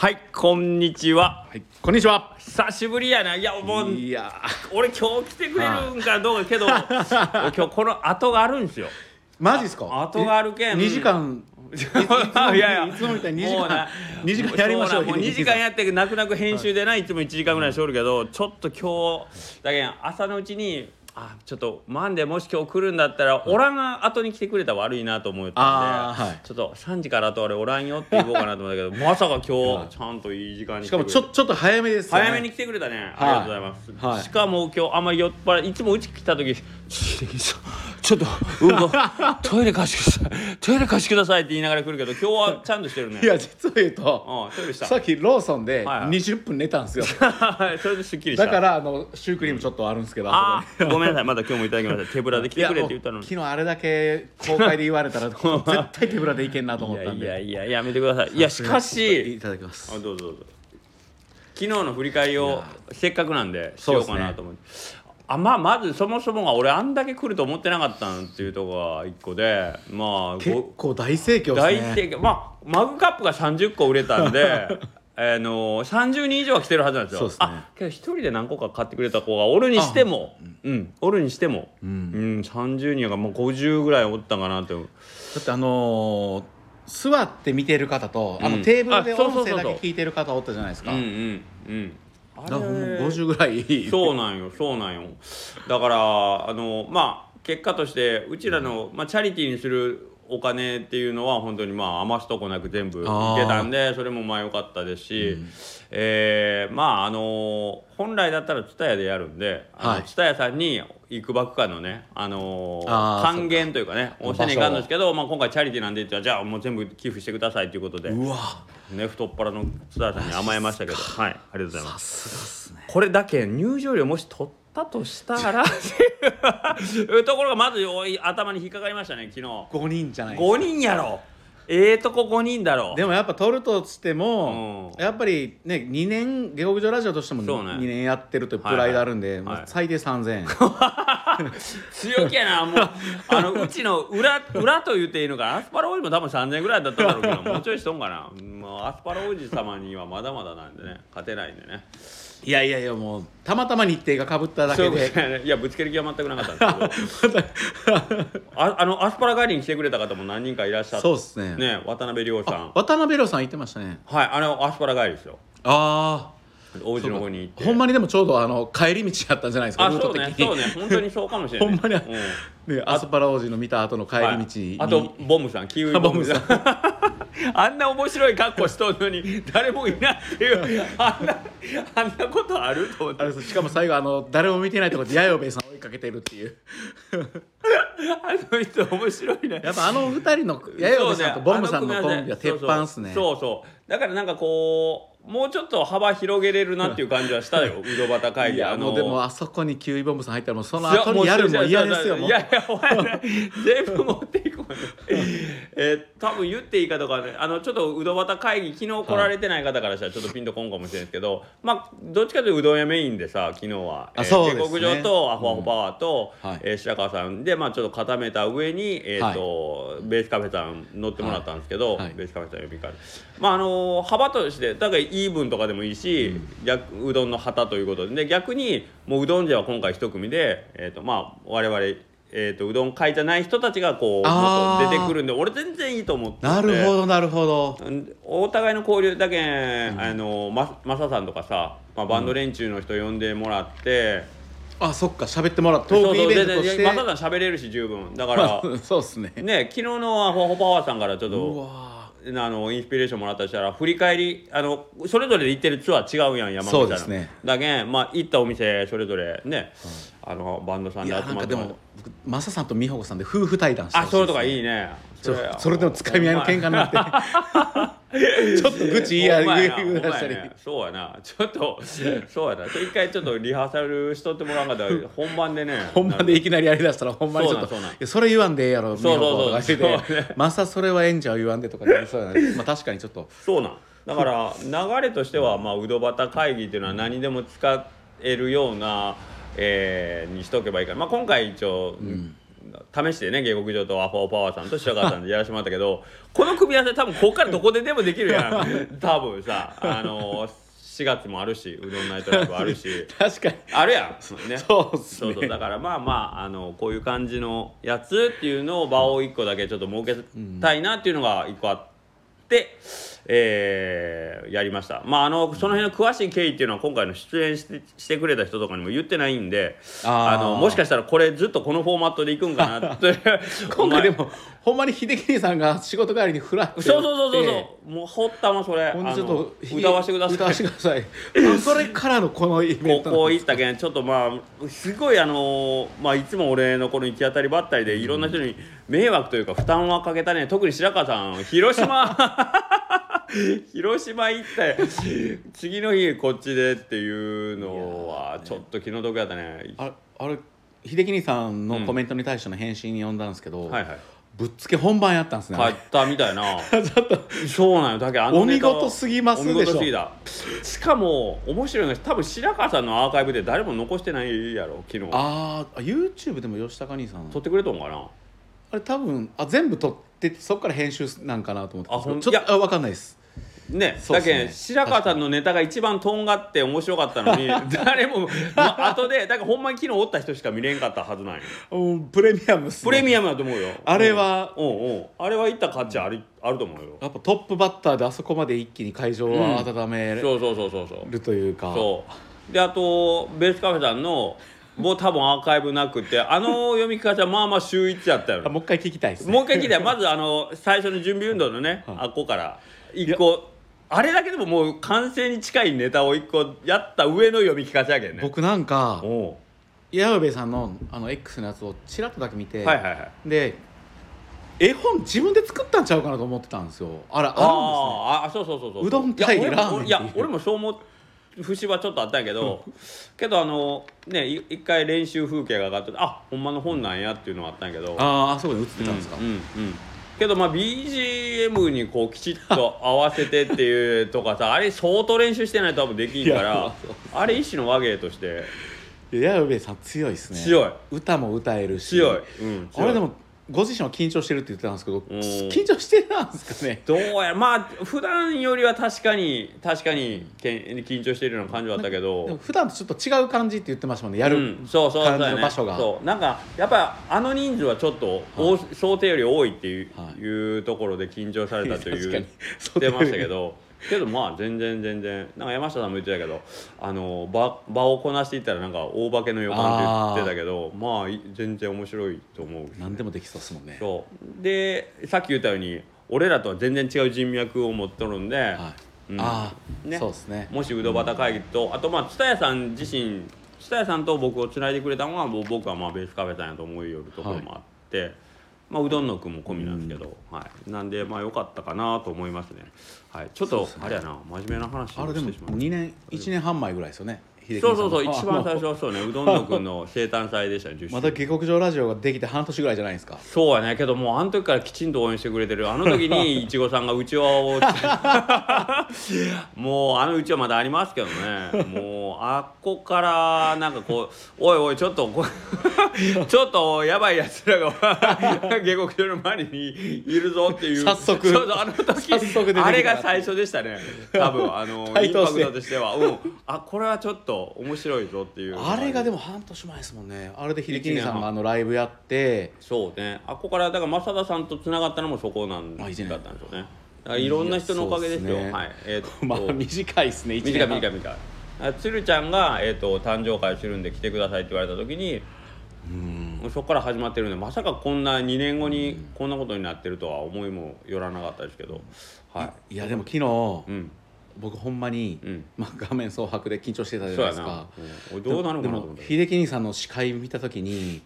はいこんにちははい、こんにちは。久しぶりやないやもういや俺今日来てくれるんかどうかけど俺 今日この後があるんですよマジっすか？後があるけん二時間。いついつもいやいやいつもみたいに二時もうな間。二時間やりましょう。もう2時間やって泣く泣く編集でないつも1時間ぐらいしおるけどちょっと今日だけん朝のうちにあちょっとマンデーもし今日来るんだったらおらんが後に来てくれたら悪いなと思ったんで、あーはい。ちょっと3時からあと俺おらんよって言おうかなと思ったけど まさか今日ちゃんといい時間に来しかもちょちょっと早めですよね。早めに来てくれたね、ありがとうございます、はい。しかも今日あんまり酔っ払いいつもうち来た時 ちょっとうんこトイレ貸してください。トイレ貸してくださいって言いながら来るけど今日はちゃんとしてるね。いや実を言うと、うんトイレした。さっきローソンではいはい。二十分寝たんですよ。それですっきりした。だからあのシュークリームちょっとあるんですけど。あそこにーごめんなさい。まだ今日もいただきました手ぶらで来てくれって言ったのに。昨日あれだけ公開で言われたら 絶対手ぶらでいけんなと思ったんで。いやいやいややめてください。いやしかしいただきます。あ。どうぞどうぞ。昨日の振り返りをせっかくなんでしようかなと思って、あまあまずそもそもが俺あんだけ来ると思ってなかったんっていうところが一個でまあ結ご構大盛況です大ね。盛況。まあマグカップが30個売れたんで あの30人以上は来てるはずなんですよ。そうですね。あけど一人で何個か買ってくれた子がおるにしてもうん、おるにしても、うん。30人やからもう50ぐらいおったかなと。だってあのー座って見てる方と、あうん。のテーブルで音声だけ聞いてる方おったじゃないですか。うんうんうんあだからもう50ぐらい。そうなんよそうなんよだからあのまあ結果としてうちらの、まあ、チャリティーにするお金っていうのは本当にまあ余すとこなく全部いけたんでそれもまあ良かったですし、えーまああの本来だったら蔦屋でやるんではい。蔦屋、さんにいくばくかのね、あのあー還元というかねおせねいかんのですけど、まあ、今回チャリティーなんでじゃあもう全部寄付してくださいということで、うわ。ね、太っ腹の蔦屋さんに甘えましたけど。はい。ありがとうございます。すね。これだけ入場料もし取ったとしたら。い うところがまずおい頭に引っかかりましたね昨日。5人じゃないですか。5人やろ。ええとこ5人だろ。でもやっぱ取るとしても、うん。やっぱりね2年下克上ラジオとしてもそうね。2年やってるというプライドあるんで、はい。はいもう最低3000円、強気やなもう。あのうちの裏裏と言っていいのかな。アスパラ王子も多分3000円ぐらいだっただろうけどもうちょいしとんかな。もうアスパラ王子様にはまだまだなんでね勝てないんでねいやいやいやもうたまたま日程がかぶっただけで。いやねい。やぶつける気は全くなかった。んですけどあ あのアスパラ帰りに来てくれた方も何人かいらっしゃって。そうっすね。ね渡辺亮さん。渡辺亮さん言ってましたね。はいあのアスパラ帰りですよ。あお家あの方に行ってほんまにでもちょうどあの帰り道やったんじゃないですかあそうねそうね。本当にそうかもしれない。ほんまに、うん。ね、アスパラ王子の見た後の帰り道に、はい。あとボムさんキウイボムさん。あん。な面白い格好しとんのに誰もいないっていう。あんなあんなことあると思って。しかも最後あの誰も見てないところで弥生さん追いかけてるっていう。あの人面白いね。やっぱあの二人の弥生さんとボムさんのコンビは鉄板っすね。そうそう。だからなんかこうもうちょっと幅広げれるなっていう感じはしたよ。ウドバタ会議。あのもうでもあそこにキウイボムさん入ったらもうその後にやるの嫌ですよもう。いやいやお前ら全部持っていこう。よえー多分言っていいかとかね。あのちょっとうどばた会議昨日来られてない方からしたらちょっとピンとこんかもしれないですけど、まあどっちかというとうどん屋メインでさ昨日は。あそうですね。下克上とアホアホパワーと、うんはい。えー白川さん。でまあちょっと固めた上にえっ、と、ベースカフェさん乗ってもらったんですけど、はい。ベースカフェさん呼びかえまああの幅としてだからイーブンとかでもいいし、逆うどんの旗ということで。で逆にもううどんじゃは今回一組で、えーとまあ、我々、えー、とうどん会じゃない人たちがこう出てくるんで俺全然いいと思ってて。なるほどなるほど。うんお互いの交流だけん、あのまマサさんとかさ、まあ、バンド連中の人呼んでもらって、あそっか喋ってもらったトークイベントとして。マサさん喋れるし十分。だから そうっすね。ね昨日のアホアホパワーさんからちょっうとわあのインスピレーションもらったとしたら振り返りあのそれぞれで行ってるツアー違うやん山口さんだけんまあ行ったお店それぞれね、あのバンドさんいで集まってもらっも僕マサさんと美穂子さんで夫婦対談してあそれとかいいいねそそれでもつかみ合いの喧嘩になって。ちょっと愚痴言いや言い出したり。ねそうやな。ちょっとそうやな。一回ちょっとリハーサルしとってもらわんかったら本番でね。本番でいきなりやりだしたらほんまにちょっとそそれ言わんでええやろ美そうそうそう。そうまさそれはええんちゃう言わんでとか言そうやな。まあ確かにちょっと。そうなん。だから流れとしては、まあ、うどばた会議っていうのは何でも使えるような、えーにしとけばいいから、まあ、今回一応、試してね下克上とアフォーパワーさんと白川さんでやらせてもらったけど この組み合わせ多分ここからどこででもできるやん。多分さあの4月もあるしうどんナイトライブあるし。確かに。あるやん、ね、そうね。そうそう。だからまあまああのこういう感じのやつっていうのを場を1個だけちょっと設けたいなっていうのが1個あって、えーやりました。まああのその辺の詳しい経緯っていうのは今回の出演してしてくれた人とかにも言ってないんであー。のもしかしたらこれずっとこのフォーマットでいくんかなって。今回でもほんまに秀樹兄さんが仕事帰りにフラッてそうそうそうそうそう。もう掘ったまそれ。ほんでちょっと歌わせてください。歌わせてください。あ それからのこのイベント高校行ったけんちょっとまあすごいあのまあいつも俺のこの行き当たりばったりでいろんな人に迷惑というか負担はかけたね。特に白川さん広島 広島行って次の日こっちでっていうのはちょっと気の毒やったね。ああれ秀樹兄さんのコメントに対しての返信に読んだんですけど、はいはい。ぶっつけ本番やったんですね、帰ったみたいな。ちょっと。そうなんよ。だけどあのお見事すぎますでしょ。しかも面白いのが多分白川さんのアーカイブで誰も残してないやろ昨日。あーあ YouTube でも吉高兄さん。撮ってくれとんかな？あれ多分あ全部撮ってそこから編集なんかなと思って。あほんちょっとあ分かんないですねそうっすね。だけん白川さんのネタが一番とんがって面白かったのに 誰もま後でだからほんまに昨日おった人しか見れんかったはずなんよ。うんプレミアムっすね。プレミアムだと思うよ。あれはうん。うんあれは行った価値あるあると思うよ。やっぱトップバッターであそこまで一気に会場を温めるそうそうそうそうそう。というか、そう。であとベースカフェさんのもう多分アーカイブなくてあの読み方はまあまあ週一やったよあもう一回聞きたいですね。もう一回聞い。てまずあの最初の準備運動のね、はいあっこから一個あれだけでももう完成に近いネタを一個やった上の読み聞かせやけんね。僕なんかおう。矢部さんのあの X のやつをちらっとだけ見て、はいはいはい。で絵本自分で作ったんちゃうかなと思ってたんですよ。あらあるんですね。あーあそうそうそうそう。うどん対いや俺もラーメンいや俺もそう思う節はちょっとあったんやけど けどあのねい一回練習風景が上がっててあほんまの本なんやっていうのがあったんやけど。あーあそこに映ってたんですか、うんうんうんけどまあ BGM にこうきちっと合わせてっていうとかさあれ相当練習してないと多分できんからあれ一種の和芸として。いや矢部さん強いですね。強い。歌も歌えるし。強い、うん、強い。あれでもご自身は緊張してるって言ってたんですけどん。緊張してなんですかね？どうやまあ普段よりは確かに確かにけん緊張しているような感じはあったけど。普段とちょっと違う感じって言ってましたもんねやる、うん、そうそう感の場所が。そう。なんかやっぱあの人数はちょっと、多想定より多いっていう,、はい。いうところで緊張されたという確かに。言ってましたけどけどまあ全然全然なんか山下さんも言ってたけどあの場場をこなしていったらなんか大化けの予感って言ってたけどまあい全然面白いと思う。何でもできそうですもんね。そう。でさっき言ったように俺らとは全然違う人脈を持っとるんで、はい、うん。ああ、ね。そうですね。もしうどばた会議とあとまあ蔦屋さん自身蔦屋さんと僕をつないでくれたのは僕はまあベースカフェさんやと思いよるところもあって、まあ、うどんのくんも込みなんですけど、はい、なんでまあ良かったかなと思いますね、はい、ちょっと、あれやな真面目な話あれでもをしてしまう。2年1年半前ぐらいですよね秀樹そうそうそう一番最初はそうね うどんのくんの生誕祭でしたね10周年また下克上ラジオができて半年ぐらいじゃないですか。そうやねけどもうあの時からきちんと応援してくれてるあの時にいちごさんがうちわをもうあのうちわまだありますけどね。もうあっこからなんかこうおいおいちょっとこ ちょっとやばいやつらが 下克上の周りにいるぞっていう。早速そうそうあの時早速出てきたあれが最初でしたね。多分あのインパ対等してクトとしては、うん、あこれはちょっと面白いぞっていう。あれがでも半年前ですもんね。あれで秀樹兄さんがあのライブやって。そうね。あっこからだから正田さんとつながったのもそこなんだったんですよね。だからいろんな人のおかげですよ。はい。えーと。まあ短いですね短い短い短い。あ鶴ちゃんが、えー、と誕生会するんで来てくださいって言われた時にうん。そこから始まってるんでまさかこんな2年後にこんなことになってるとは思いもよらなかったですけど。はいやでも昨日、うん僕ほんまに、うん。まあ、画面蒼白で緊張してたじゃそうやなないですか、うん、どうなるのかなと思も秀樹兄さんの司会見た時に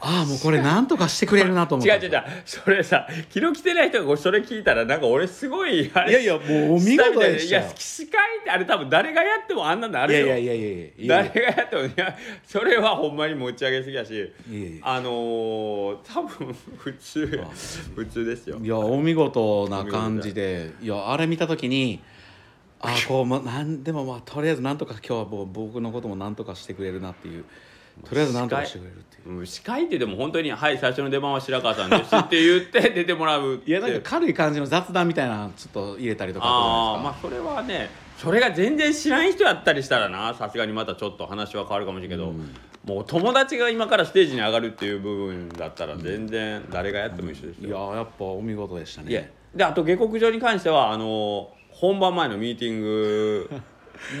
ああもうこれなんとかしてくれるなと思って違う違う違う。それさ昨日来てない人がそれ聞いたらなんか俺すごいあれいやいやもうお見事でしたよ。いや司会ってあれ多分誰がやってもあんなのあるよ。いやいやいやいやいや。いや誰がやってもいやそれはほんまに持ち上げすぎやしいやいや。あのー、多分普通普通ですよ。いやお見事な感じでいやあれ見た時にああこう、ま、なんでもまあとりあえずなんとか今日はもう僕のこともなんとかしてくれるなっていう。とりあえず何とかしてくれるっていう。うん司会ってでも本当に「はい最初の出番は白川さんです」って言って出てもらういやなんか軽い感じの雑談みたいなのちょっと入れたりとかああまああそれはねそれが全然知らん人やったりしたらなさすがにまたちょっと話は変わるかもしれんけど、もう友達が今からステージに上がるっていう部分だったら全然誰がやっても一緒ですいよ、ややっぱお見事でしたいやねであと下克上に関してはあの本番前のミーティング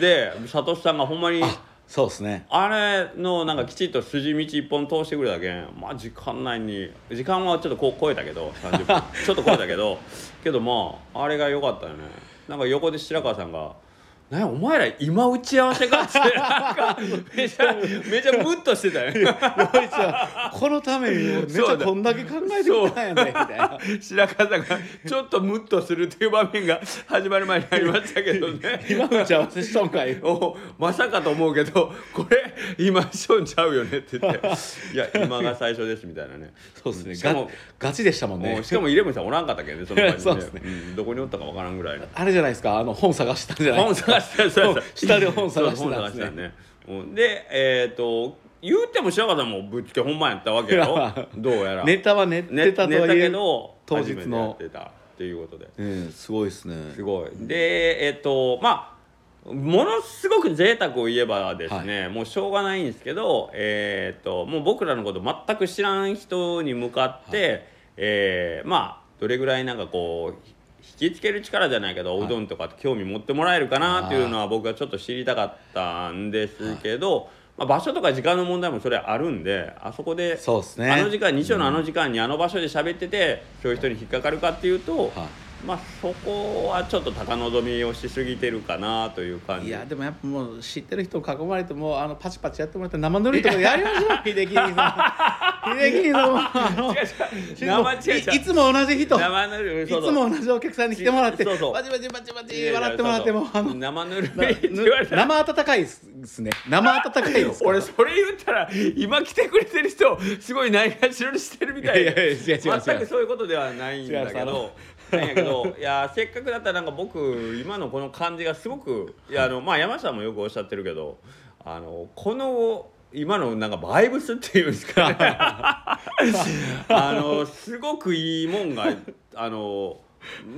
で サトシさんがほんまにあそうですね。あれのなんかきちっと筋道一本通してくれたけんまあ時間内に時間はちょっとこう超えたけど30分ちょっと超えたけどけどまああれが良かったよねなんか横で白川さんが「なお前ら今打ち合わせか?」って なんかめちゃめちゃムッとしてたよ。洋一はこのためにめっちゃこんだけ考えてきたんやねみたいな。白川さんがちょっとムッとするっていう場面が始まる前にありましたけどね。今打ち合わせしとんかい。おまさかと思うけどこれ今しょんちゃうよねって言って「いや今が最初です」みたいなね。そうですね。しかもガガチでしたもんね。しかもイレブンさんおらんかったけどねその場にね。そうですね。んどこにおったかわからんぐらいの。あれじゃないですか。あの本探したんじゃない本探してたそうそう下で本探してそうたんですね。でえっ、と言うても白川さんもぶっつけ本番やったわけよどうやら。ネタは練っねてたとはいえけど当日の。やってたっていうことで。うんすごいですね。すごい。でえっ、とまあものすごく贅沢を言えばですね、もうしょうがないんですけど、えーっともう僕らのこと全く知らん人に向かって、えーまあどれぐらいなんかこう引きつける力じゃないけど、おうどんとか興味持ってもらえるかなっていうのは僕はちょっと知りたかったんですけど、まあ、場所とか時間の問題もそれあるんであそこでそうですね。あの時間日曜のあの時間にあの場所で喋ってて、そういう人に引っかかるかっていうと、はいまあそこはちょっと高望みをしすぎてるかなという感じ。いやでもやっぱもう知ってる人に囲まれてもうあのパチパチやってもらって生ぬるいとこでやりましょう秀樹兄さん秀樹兄さいいつも同じ人。いつも同じお客さんに来てもらってそうそう。バチバチバチバチ笑ってもらってもあの生ぬる生温かいですね。生温かいです俺それ言ったら今来てくれてる人すごいないがしろにしてるみたいいやいや違う違う違う。全くそういうことではないんだけどなんやけどいやせっかくだったらなんか僕今のこの感じがすごくいやあのまあ山下もよくおっしゃってるけどあのこの今のなんかバイブスっていうんですか。ねあのすごくいいもんがあの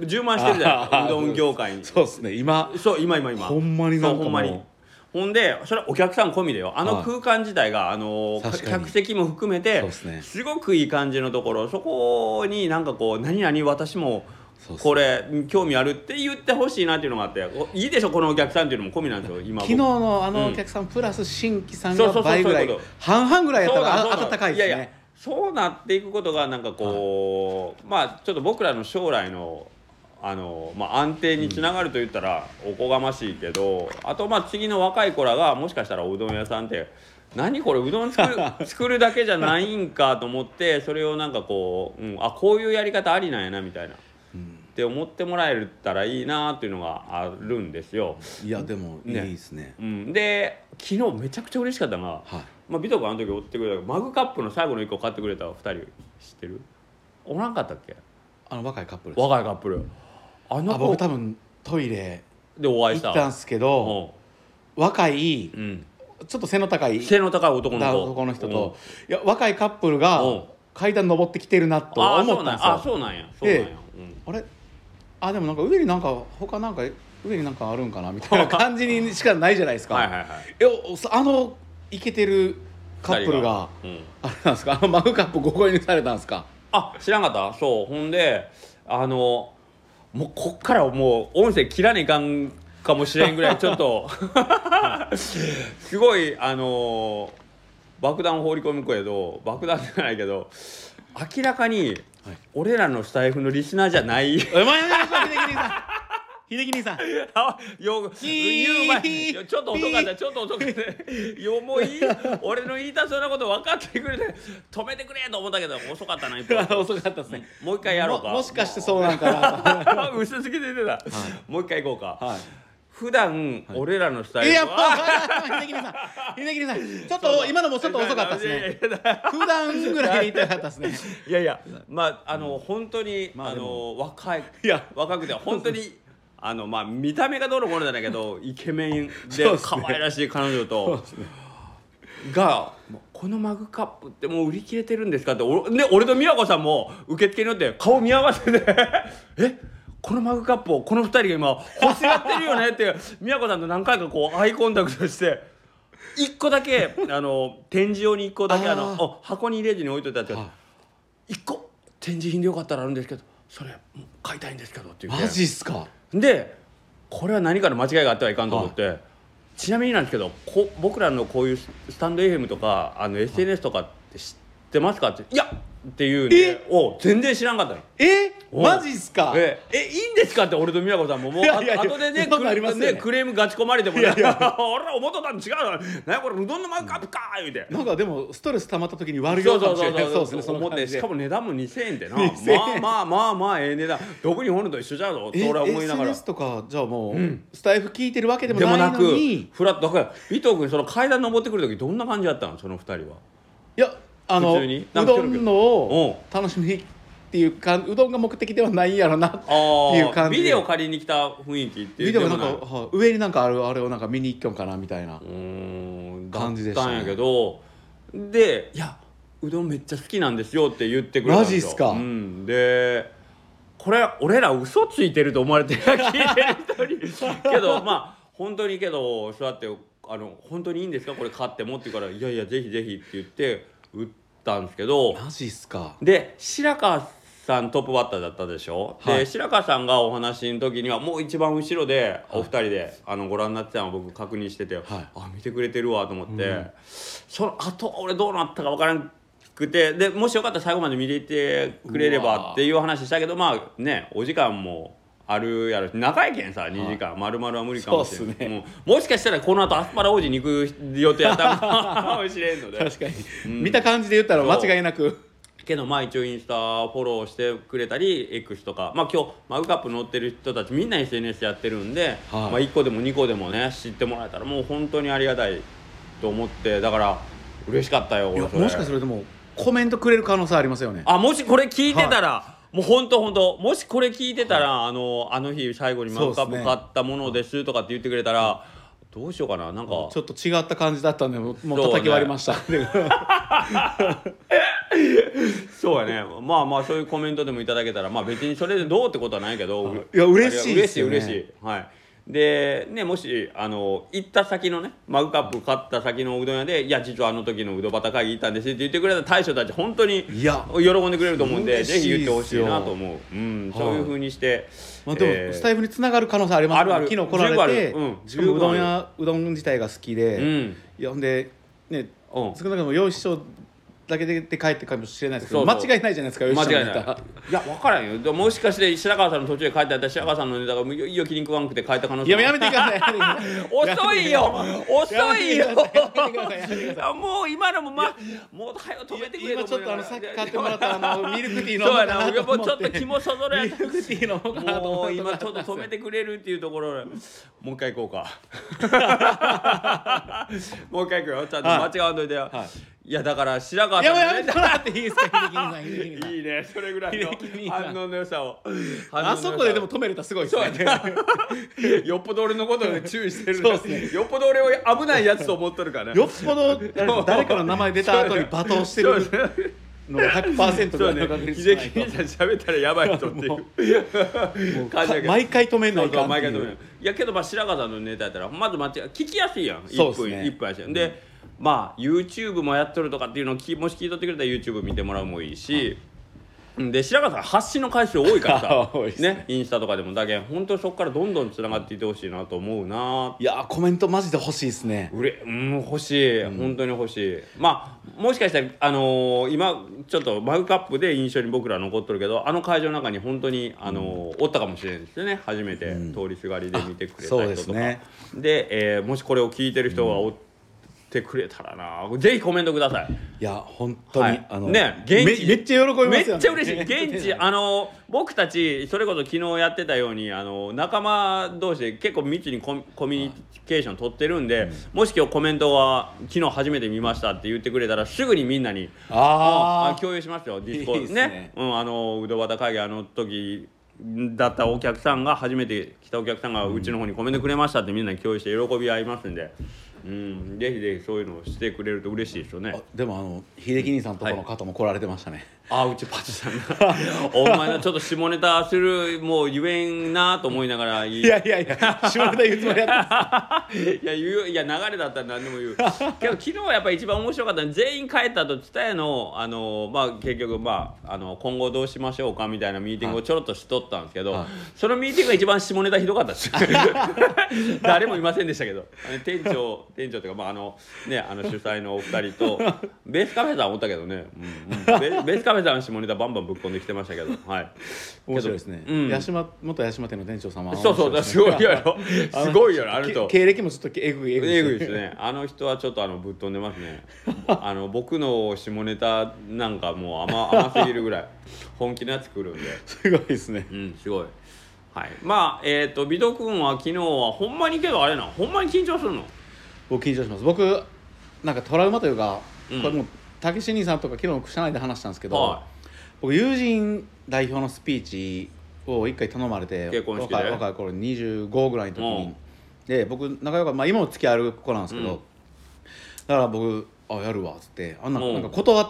充満してるじゃないですか。うどん業界に。そうですね。今そう今今今。ほんまになんかほんまに。ほんでそれはお客さん込みでよ。あのはい。空間自体が、あの客席も含めてすね。すごくいい感じのところ。そこになんかこう何々私もこれ興味あるって言ってほしいなっていうのがあっておいいでしょこのお客さんっていうのも込みなんですよ今昨日のあうんのお客さんプラス新規さんが倍ぐらい半々ぐらいやったらそうなんあ温かいです。ややねそうなっていくことがなんかこう、まあちょっと僕らの将来のあの、まあ、安定につながると言ったらおこがましいけど、あとまあ次の若い子らがもしかしたらうどん屋さんって何これうどん作る 作るだけじゃないんかと思ってそれをなんかこう、うん、あこういうやり方ありなんやなみたいな。って思ってもらえたらいいなっていうのがあるんですよ。いやでもいいねですね。うん、で昨日めちゃくちゃ嬉しかったのが、はい。まあ、ビト君あの時追ってくれたマグカップの最後の1個買ってくれた2人知ってる？おらんかったっけ？あの若いカップル若いカップル。あの僕多分トイレでお会いし行ったたんすけど若いうん、ちょっと背の高い背の高い男の子。男の人と。いや若いカップルがうん。階段登ってきてるなうんと思ったんですよ。あそうなんや。そうなんや、であれ？あでもなんか上になんか他なんか上になんかあるんかなみたいな感じにしかないじゃないですか、うん、はいはい。はいあのイケてるカップルが。うん、あれなんですかあのマグカップご購入されたんですか？あ知らんかった。そう。ほんであのもうこっからもう音声切らねえかんかもしれんぐらいちょっと。すごいあの爆弾を放り込むけど爆弾じゃないけど明らかに俺らのスタイフのリスナーじゃない。お前秀樹兄さん。秀樹兄さん。あ よ言う前ちょっと遅かったちょっと遅くてよもういい。俺の言いたそうなこと分かってくれて止めてくれと思ったけど遅かったな 遅かったですね。もう一回やろうか。ももしかしてそうなんかな 薄すぎて出てた、もう一回行こうか、はい普段、俺らのスタイルいやもうは秀樹兄さん秀樹兄さん。ちょっと今のもちょっと遅かったですいやいね普段ぐらいに言いたかったですね。いやいやまああの本当に、あ、の若いいや。若くて本当にあのまあ見た目がどうのこうのじゃないけど イケメンで可愛らしい彼女と、が「このマグカップってもう売り切れてるんですか?」って俺で俺と美和子さんも受付によって顔見合わせて「えこのマグカップをこの2人が今欲しがってるよね」って美和子さんと何回かこうアイコンタクトして1個だけあの展示用に1個だけあの箱に入れずに置いといたって。は1個展示品でよかったらあるんですけどそれ買いたいんですけどって言って。マジっすか？でこれは何かの間違いがあってはいかんと思って、ちなみになんですけどこ僕らのこういうススタンド FM とかあの SNS とかって知ってますかって「いや!」っていうえ？ねを全然知らんかったの。え？おマジっすか？ええいいんですかって俺と美和子さんももうあ後でねクレームガチ込まれてもねいやいや「俺ら思っとったの違うの何やこれうどんのマグカップか!」言うて。なんかでもストレス溜まった時に割るよそううかもしれない。そうそうそうそう。ですね思ってしかも値段も2000円でな。2000円。まあまあまあまあええ値段。どこに掘るのと一緒じゃぞってえ俺は思いながら。SNS とかじゃあもう、ん。スタイフ聞いてるわけでもなないくのに。フラットだから伊藤君その階段登ってくる時どんな感じだったのその二人は？いやあの普通に？うどんのをうん楽しみっていうかうどんが目的ではないんやろなってあいう感じ。でビデオ借りに来た雰囲気ってい？うビデオがなんか、はい上になんかあるあれをなんか見に行きよんかなみたいな感じでしたね。だったんやけどで「いやうどんめっちゃ好きなんですよ」って言ってくれたんですか？うん、でこれ俺ら嘘ついてると思われて聞いてる人に。けどまあ本当にけどそうやってあの「本当にいいんですか？これ買っても」って言うから「いやいやぜひぜひ」って言って売ったんですけどマジっすか？で白川さんトップバッターだったでしょ、はい。で白川さんがお話の時にはもう一番後ろでお二人で、あのご覧になってたのを僕確認してて、あ見てくれてるわと思って、うん。その後俺どうなったか分からんくてでもしよかったら最後まで見ていってくれればっていう話したけどまあねお時間もあるやろ。し長いけんさ2時間、丸々は無理かもしれない、ね。もうもしかしたらこの後アスパラ王子に行く予定やった かもしれんので。確かに、うん。見た感じで言ったら間違いなく。けどまあ一応インスタフォローしてくれたり X とか。まあ今日マグカップ載ってる人たちみんな SNS やってるんで、はい。まあ1個でも2個でもね知ってもらえたらもう本当にありがたいと思って。だから嬉しかったよもしかするともうコメントくれる可能性ありますよね。あもしこれ聞いてたら、もう本当本当もしこれ聞いてたら、あのあの日最後にマグカッ買ったものですとかって言ってくれたらどうしようかななんか。ちょっと違った感じだったんでもう叩き割りました、そうやね。まあまあそういうコメントでもいただけたらまあ別にそれでどうってことはないけど。いや嬉しいね。しい嬉しい。はいでねもしあの行った先のねマグカップ買った先のうどん屋で「いや実はあの時のうどばた会議行ったんです」って言ってくれた大将たち本当にいや喜んでくれると思うんでぜひ言ってほしいなと思う、うん、はい。そういうふうにして、まあ、でも、えースタイフにつながる可能性ありますあるある。昨日来られて、るうんしかもうどん屋うどん自体が好きで、うんいやほんでねうん少なくともよいしょだけで帰ってかもしれないですけどそうそう。間違いないじゃないですか間違いない。いや分からんよ。でももしかして白川さんの途中で帰ってあったら白川さんのネタがいよいよ気に食わんくて帰った可能性もいややめてくださいやめてください。遅いよ。遅いよ。やめてください。やめてくださいやめてくださいもう今のもまもう早く止めてくれ今ちょっとあのさっき買ってもらったあのミルクティーのそうやなもうちょっと気もそぞろやミルクティーの方かな。ともう今ちょっと止めてくれるっていうところもう一回行こうか。もう一回行 くよ。ちゃんと間違わんといてよ、、はいやだから白川いやさんのねもうやめて。もらっていいですか秀樹さん秀樹さんいいね。それぐらいの秀樹兄さん反応の良さを。あそこででも止めれたらすごいですそうやね。な よっぽど俺のことで注意してるそうっすね。よっぽど俺を危ないやつと思っとるからねよっぽど誰かの名前出た後に罵倒してるのが100%ぐらいの確率じ秀樹兄さん喋ったらやばい人っていう。感じだけど。毎回止めんそそうないうかんっていう。毎回止める。いやけどまあ白川さんのネタやったらまず間違い聞きやすいやん。1分そうね。1分やし。でまあ YouTube もやっとるとかっていうのをきもし聞いとってくれたら YouTube 見てもらうもいいし、で白川さん発信の回数多いからさ。ね。ねインスタとかでも。だけん本当にそこからどんどんつながっていってほしいなと思うな。いやコメントマジで欲しいですね。うれうん欲しい、本当に欲しい。まあもしかしたらあのー今ちょっとマグカップで印象に僕ら残っとるけどあの会場の中に本当にあのーおったかもしれないですよね。初めて通りすがりで見てくれた人とか、ですね。で、えーもしこれを聞いてる人がおってくれたらな、ぜひコメントください。いや本当に、はい。あのね現地めめっちゃ喜びますよね。めっちゃ嬉しい。現地あの僕たちそれこそ昨日やってたようにあの仲間同士で結構密にコミュニケーション取ってるんで、もし今日コメントは昨日初めて見ましたって言ってくれたらすぐにみんなにあー。共有しますよ。ディスコいいっすね。うん、あのうどばた会議あの時だったお客さんが初めて来たお客さんがうちの方にコメントくれましたってみんなに共有して喜び合いますんで。うんぜひぜひそういうのをしてくれると嬉しいですよね。でもあの秀樹兄さんとかの方も来られてましたね、あうちパチさんが。お前のちょっと下ネタするもう言えんなと思いながら いい、やいやいや下ネタ言うつもりやったんです いや言ういや流れだったら何でも言う。けど昨日はやっぱり一番面白かったのは全員帰った後蔦屋のあの、まあ、結局、まあ、あの今後どうしましょうかみたいなミーティングをちょろっとしとったんですけど、はい。そのミーティングが一番下ネタひどかったです。誰もいませんでしたけど。店長店長というか、まああのね、あの主催のお二人とベースカフェさんおったけどね、うんうん、ベベースカフェさんの下ネタバンバンぶっ込んできてましたけど、はい、面白いですね、うん。八島元八島店の店長様。はそうそうすごいやろすごいよ あの人。け経歴もちょっとえぐいえぐいえぐいですね。あの人はちょっとあのぶっ飛んでますね。あの僕の下ネタなんかもう甘甘すぎるぐらい本気のやつ来るんで。すごいですね。うんすごい。はい。まあえっ、と美斗君は昨日はほんまにけどあれなほんまに緊張するの？僕緊張します。僕なんかトラウマというか、うん。これもうたけし兄さんとか昨日社内で話したんですけど、は僕友人代表のスピーチを一回頼まれて結婚式で？若い頃25ぐらいの時うん。にで僕仲良かまあ今も付き合える子なんですけど、うん。だから僕あやるわっつってあんなうん。なんか断っ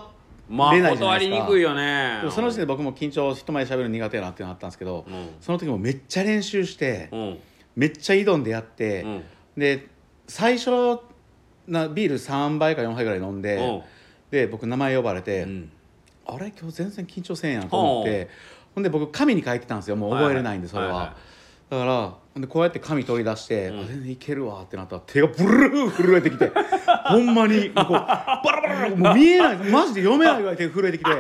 まあれないじゃな断いですか。りにくいよね。その時点で僕も緊張人前で喋るの苦手やなっていうのあったんですけど、うん。その時もめっちゃ練習して、うん。めっちゃ挑んでやって、うん。で最初なビール3杯か4杯ぐらい飲んで、うんで僕名前呼ばれて、うん。あれ？今日全然緊張せんやんと思って。ほんで僕紙に書いてたんですよ。もう覚えれないんでそれは、だからほんでこうやって紙取り出して、うん。あ全然いけるわってなったら手がブルー震えてきて。ほんまにもうこうバラバラもう見えない。マジで読めないぐらい手が震えてきて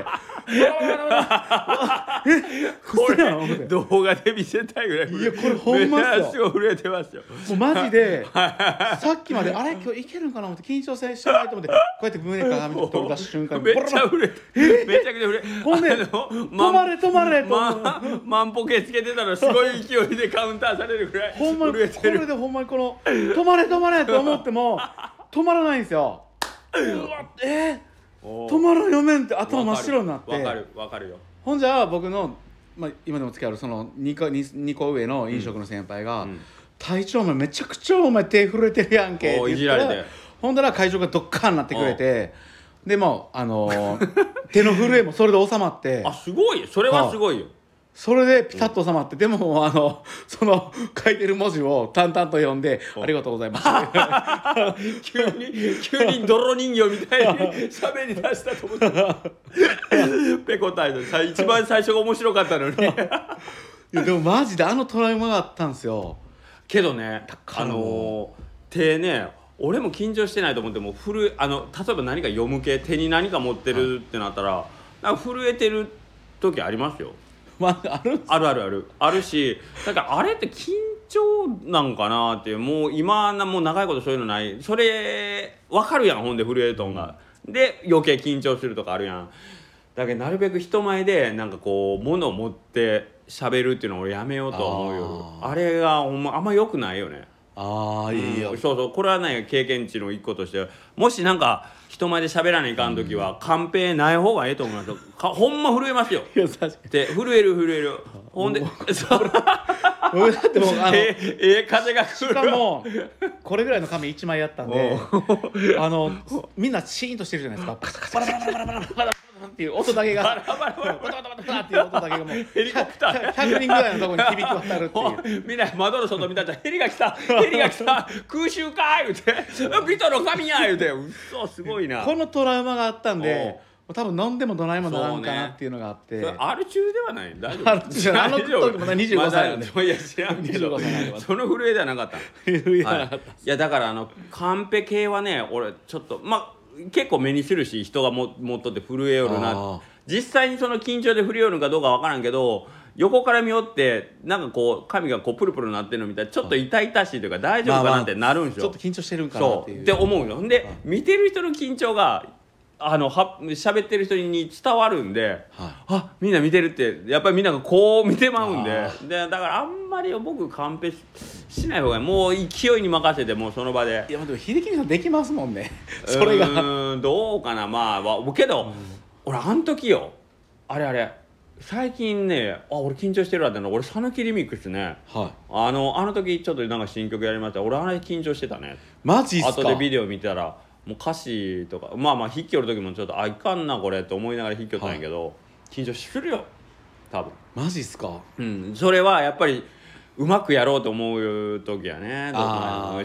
これ動画で見せたいぐらいいやこれほんまっすよ。震えてますよ。もうマジでさっきまであれ今日いけるんかな思って緊張せしてないと思ってこうやって胸から紙取り出す瞬間にめっちゃ震えてめちゃくちゃ震えほんで止まれ止まれと。万歩計つけてたらすごい勢いでカウンターされるぐらいほんまにこれでほんまにこの「止まれ止まれ!」と思っても止まらないんですよ。うわえー、止まらんよめんって頭真っ白になって。わかるわかるよ。ほんじゃ僕の、まあ、今でも付き合うその 2, 個 2, 2個上の飲食の先輩が「うん隊長お前めちゃくちゃお前手震えてるやんけ」ってお言ったらいじられて。ほんだら会場がドッカーンなってくれてでもうあのー 手の震えもそれで収まって。あすごい。それはすごいよそれでピタッと収まって、でもあのその書いてる文字を淡々と読んで「うんありがとうございます」急に急に泥人形みたいに喋り出したと思ったペコタイのさ一番最初が面白かったのに。いやでもマジであのトラウマがあったんですよ。けどねあのー手ね俺も緊張してないと思っても震えあの例えば何か読む系手に何か持ってるってなったら、なんか震えてる時ありますよまあある？んすあるあるある。あるしだからあれって緊張なんかなっていうもう今なもう長いことそういうのない。それ分かるやんほんで震えとんが、で余計緊張するとかあるやん。だけどなるべく人前でなんかこう物を持って喋るっていうのを俺やめようとは思うよ。あれがほんまあんま良くないよね。ああいいよ。うん。そうそうこれはね経験値の一個として。もしなんか人前で喋らないかん時は、カンペない方がええと思いますよ。かほんま震えますよ。いや確かに。で震える震える。ほんで そう。僕だってもうあのえええ風が来しるかもこれぐらいの紙1枚やったんであのみんなシーンとしてるじゃないですか。バラバラバラバラバラバラバラっていう音だけがバラバラバラバタバタバタバタっていう音だけがもうヘリコプター。100人ぐらいのところに響き渡るっておいう。みんな窓の外見たらヘリが来た。ヘリが来た。空襲か言うて。ビトの神や言うて。うそすごいな。このトラウマがあったんで多分飲んでもどないもならんかなっていうのがあって、それ R 中ではない。大丈夫。R 中あの時もまだ25歳なんでまだいや知らんけど。25歳なんで。まだその震えではなかった。はい、いやだからあのカンペ系はね俺ちょっとまあ結構目にするし人がも持っとって震えよるあなー実際にその緊張で震えよるかどうかわからんけど横から見よってなんかこう髪がこうプルプルなってるの見たらちょっと痛々しいというか大丈夫かなってなるんですよ。ちょっと。緊張してるんかなっていう。って思うよ。で見てる人の緊張があのは喋ってる人に伝わるんで、はい。あみんな見てるってやっぱりみんながこう見てまうんで。あでだからあんまり僕カンペししない方がもう勢いに任せてもうその場で。いやでも秀樹さんできますもんね。それうが。ーんどうかな。まあわけど、俺あん時よ。あれあれ。最近ねあ俺緊張してるわっての。俺讃岐リミックスね。はい。あのあの時ちょっとなんか新曲やりました。俺あれ緊張してたね。マジっすか？後でビデオ見たらもう歌詞とかまあまあ筆記おる時もちょっとあいかんなこれって思いながら筆記おったんやけど、緊張するよ多分。マジっすか？うん。それはやっぱりうまくやろうと思う時やね。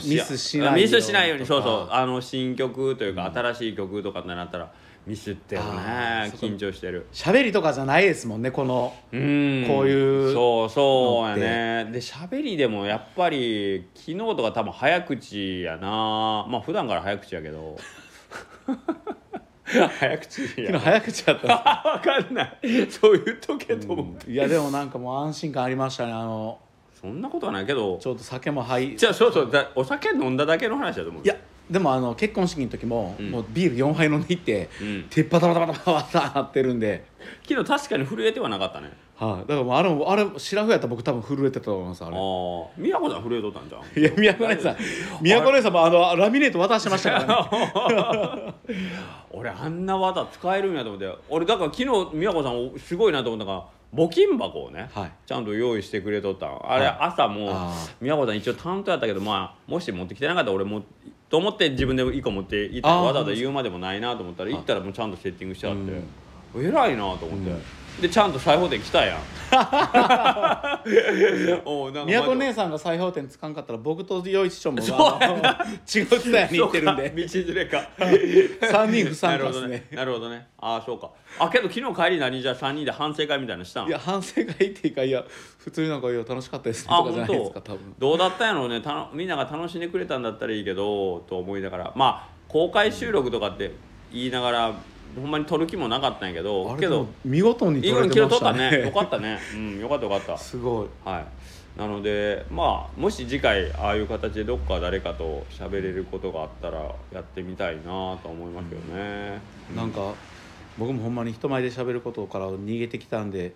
ミスしないようにミスしないように。そうそう。あの新曲というか新しい曲とかってなったらミスってるね。緊張してる。喋りとかじゃないですもんねこのうん。こういうそうそうやね。で喋りでもやっぱり昨日とか多分早口やな。まあ普段から早口やけど。早口や。昨日早口やったんですか分 かんない。そう言っとけと思って、いやでもなんかもう安心感ありましたねあの。そんなことはないけど。ちょっと酒も入いじゃあそうそう。だお酒飲んだだけの話だと思う。やでもあの結婚式の時も、うん。もうビール4杯飲んでいって、うん。手バタバタバタバタなってるんで、昨日確かに震えてはなかったね。はい、だからもうあれあれシラフやったら僕多分震えてたと思いますああれ。あ宮子さん震えとったんじゃん。いや宮古姉さん。宮古姉さんもあのラミネート渡してましたからね。俺あんな技使えるんやと思って。俺だから昨日宮子さんすごいなと思ったのが募金箱をね、はい。ちゃんと用意してくれとったんあれはい。朝もあ宮子さん一応担当やったけどまあもし持ってきてなかったら俺もと思って自分で1個持って行ったあーわざわざ言うまでもないなと思ったら行ったらもうちゃんとセッティングしてあって、うん。偉いなと思って、でちゃんと裁縫店来たやん。おうなんか宮古姉さんが裁縫店つかんかったら僕と陽一師匠もあの違うツタヤに行ってるんで。道連れか。3人不な参加ですね。るほどねなるほどね。ああそうか。あけど昨日帰り何？じゃあ3人で反省会みたいなのしたんいや反省会っていうかいや普通になんかいや楽しかったですね。あとかじゃないですか多分。どうだったんやろうね。たのみんなが楽しんでくれたんだったらいいけどと思いながら。まあ公開収録とかって言いながらほんまに撮る気もなかったんやけどけど見事にいい撮れての昨日撮ったましたね。ねよかったね。うんよかったよかった。すごい。はい、なのでまあもし次回ああいう形でどっか誰かと喋れることがあったらやってみたいなと思いますけどね、なんか僕もほんまに人前で喋ることから逃げてきたんで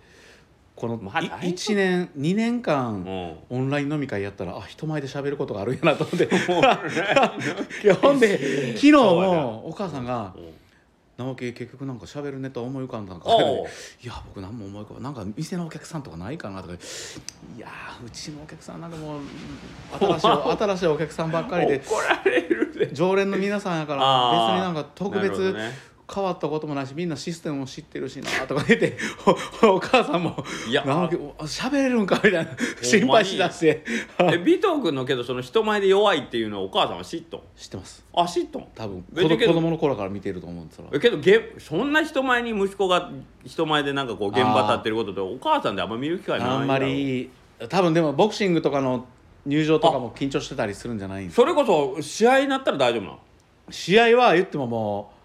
このまあ大丈夫1年2年間うん。オンライン飲み会やったらあ人前で喋ることがあるんやなと思って。ほんで昨日もお母さんがうん「直樹結局なんか喋るネタ思い浮かんだんか」いや僕何も思い浮かばなんか店のお客さんとかないかな」とか「いやーうちのお客さんなんかもう新しい新しいお客さんばっかりで。常連の皆さんやから別になんか特別変わったこともないしみんなシステムも知ってるしなとか言ってお お母さんも「いや直樹お喋れるんか」みたいな 心配しだして。え尾藤君のけどその人前で弱いっていうのはお母さんは知っとん？知ってます。あ知っとん？多分子供子供の頃から見てると思うんですけどげそんな人前に息子が人前でなんかこう現場立ってることってお母さんであんま見る機会ないあんまり多分でもボクシングとかの入場とかも緊張してたりするんじゃないそれこそ試合になったら大丈夫なの？試合は言ってももう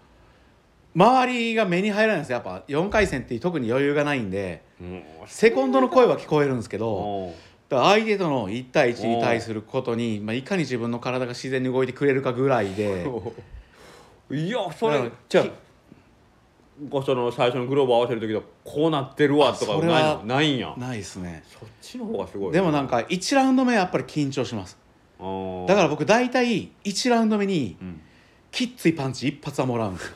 周りが目に入らないんですよ。やっぱ4回戦って特に余裕がないんで。うんセコンドの声は聞こえるんですけど相手との1対1に対することに、まあ、いかに自分の体が自然に動いてくれるかぐらいで。いやそれじゃあごその最初のグローブ合わせる時とこうなってるわとかないないんや。ないですね。そっちの方がすごいでもなんか1ラウンド目はやっぱり緊張します。だから僕大体1ラウンド目にうん。きっついパンチ一発はもらうんですよ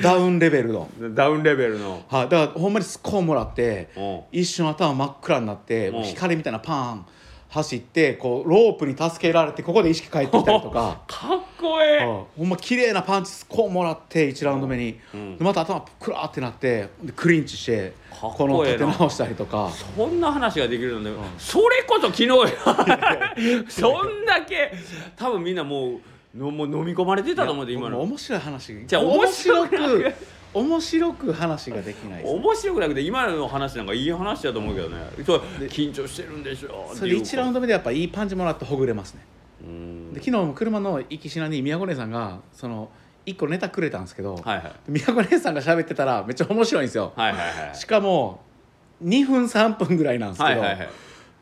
ダウンレベルの。ダウンレベルの。はい、だからほんまにスコーンもらってうん。一瞬頭真っ暗になってうん。光みたいなパーン走ってこうロープに助けられてここで意識返ってきたりとか。かっこええはい。ほんま綺麗なパンチスコーンもらって1ラウンド目に、うん。でまた頭クラーってなってでクリンチしてこの立て直したりとか。そんな話ができるので、それこそ昨日や。そんだけ多分みんなもうのもう飲み込まれてたと思うんで今の。面白い話。じゃあ面白く。面白く話ができない面白くなくて今の話なんかいい話だと思うけどね。そう緊張してるんでしょそれで1ラウンドド目でやっぱいいパンチもらってほぐれますね。うん。で昨日も車の行きしなに宮古姉さんがその1個ネタくれたんですけど、はいはい。宮古姉さんが喋ってたらめっちゃ面白いんですよ、はいはいはい。しかも2分3分ぐらいなんですけど、はいはいはい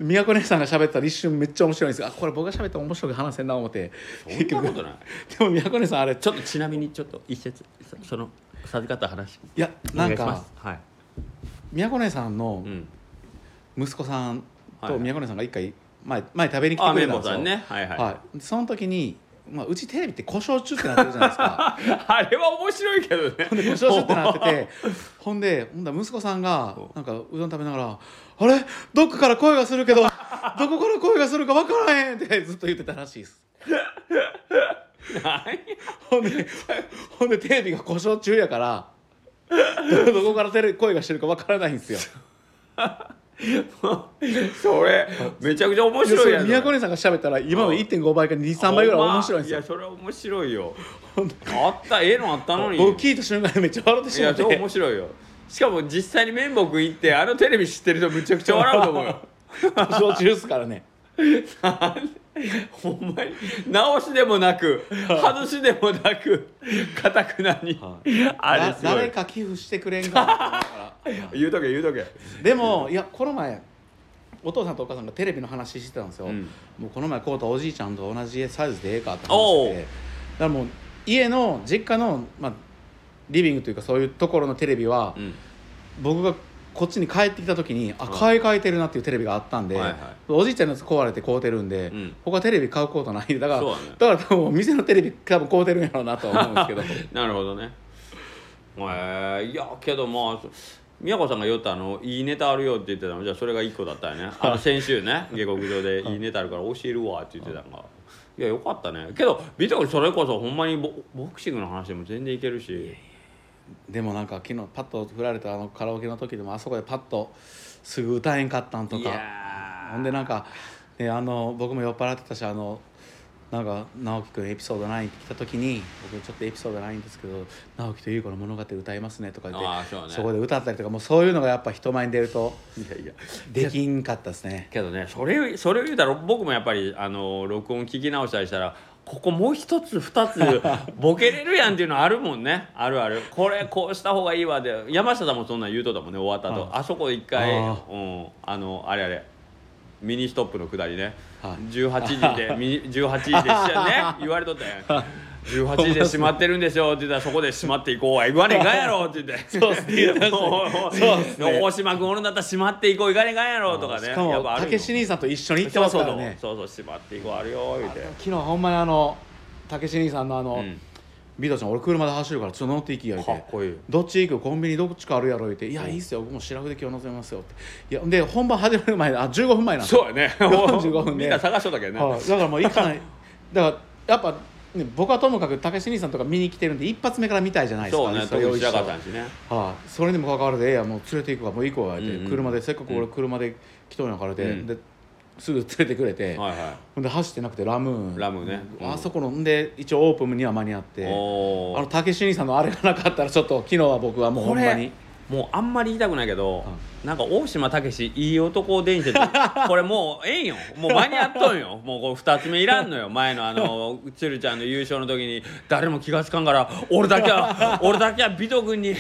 宮古姉さんが喋ったら一瞬めっちゃ面白いんですよ。あこれ僕が喋ったら面白く話せんな思って。そんなことない。でも宮古姉さんあれちょっとちなみにちょっと一節そその授かった話。いやなんかはい。宮古姉さんのうん。息子さんと宮古姉さんが一回前前食べに来てくれたんですよ、ね。はいはい。はい、その時にまあ、うちテレビって故障中ってなってるじゃないですか。あれは面白いけどね。ほんで故障中ってなってて ほんでほんだら息子さんがなんかうどん食べながら「あれ？どっかから声がするけどどこから声がするか分からへん」ってずっと言ってたらしいです。何？ほんでほんでテレビが故障中やからどどこからテレビ声がしてるか分からないんですよ。それめちゃくちゃ面白いやん。宮古姉さんが喋ったら今の1.5倍か23倍ぐらい面白いんですよ。やそれは面白いよ。あったええのあったのに。僕聞いた瞬間にめっちゃ笑ってしまって。面白いよしかも実際に面目行ってあのテレビ知ってる人むちゃくちゃ笑うと思うよ。故障中ですからね。ほんまに直しでもなく外しでもなくかたくなに、あれだすごい。誰か寄付してくれんか？なと思うから言うとけ言うとけ。でもいやこの前お父さんとお母さんがテレビの話してたんですよ、うん。もうこの前こうたおじいちゃんと同じサイズでええかって話してて。だからもう家の実家の、まあ、リビングというかそういうところのテレビは、うん。僕がこっちに帰ってきた時にあうん買い替えてるなっていうテレビがあったんで、はいはい。おじいちゃんのやつ壊れて買うてるんで、うん。他テレビ買うことない。だからそうだから多分店のテレビ多分買うてるんやろうなとは思うんですけど。なるほどね。えー、いやけどまあそ宮子さんが言ったあのいいネタあるよって言ってたの。じゃあそれが1個だったよね。あの先週ね 下克上でい。いネタあるから教えるわって言ってたのが。いやよかったね。けどビト君それこそほんまにボボクシングの話でも全然いけるしでもなんか昨日パッと振られたあのカラオケの時でもあそこでパッとすぐ歌えんかったんとか。ほんでなんか、ね、あの僕も酔っ払ってたしあのなんか直樹君エピソード9って来た時に僕ちょっとエピソードないんですけど「直樹と優子の物語歌いますね」とか言ってそうね。こで歌ったりとかもうそういうのがやっぱ人前に出るとできんかったですね。けどねそれそれを言うたら僕もやっぱりあの録音聞き直したりしたらここもう一つ二つ ボケれるやんっていうのあるもんね。あるある。これこうした方がいいわで。山下さんもそんなん言うとったもんね終わった後、はい。あそこ一回あうん、あのあれあれ。ミニストップのくだりね、はい。18時でミニ18時でしゃね。言われとったやん18時で閉まってるんでしょって言ったらそこで閉まっていこう。は言わねえかんやろ。って言って。そうっすね。そうっすね。大島君おるんだったら閉まっていこう。いかねえかんやろ。とかね。しかもたけし兄さんと一緒に行ってますからね。そうそうそう。そう縛っていこう。あるよ。言うて。昨日ほんまにあのたけし兄さんのあのうん「ビトちゃん俺車で走るからちょっと乗っていきや」いいどっち行く？コンビニどっちかあるやろ。言うて「いやいいっすよ。僕も白筆今日乗せますよ」って。いやで本番始まる前あ15分前なんでそうやね。45分で。みんな探しとったけどね、はい。だからもう行かない。だからやっぱ、ね、僕はともかくたけし兄さんとか見に来てるんで一発目から見たいじゃないですか。そうねそれかったんしね。はい、それにもかかわらず「ええやもう連れて行くわもう行こうわ」って、うんうん。車でせっかく俺車で来とんやからで,、うん。ですぐ連れてくれて、はいはほんで走ってなくてラムーン。ラムね。うん。あそこのんで一応オープンには間に合って。あのたけし兄さんのあれがなかったらちょっと昨日は僕はもうほんまに。もうあんまり言いたくないけど、なんか大島武史いい男伝説 これもうええんよ。もう間に合っとんよ。もうこう2つ目いらんのよ。前のあの鶴ちゃんの優勝の時に誰も気がつかんから俺だけは 俺だけは美徳君に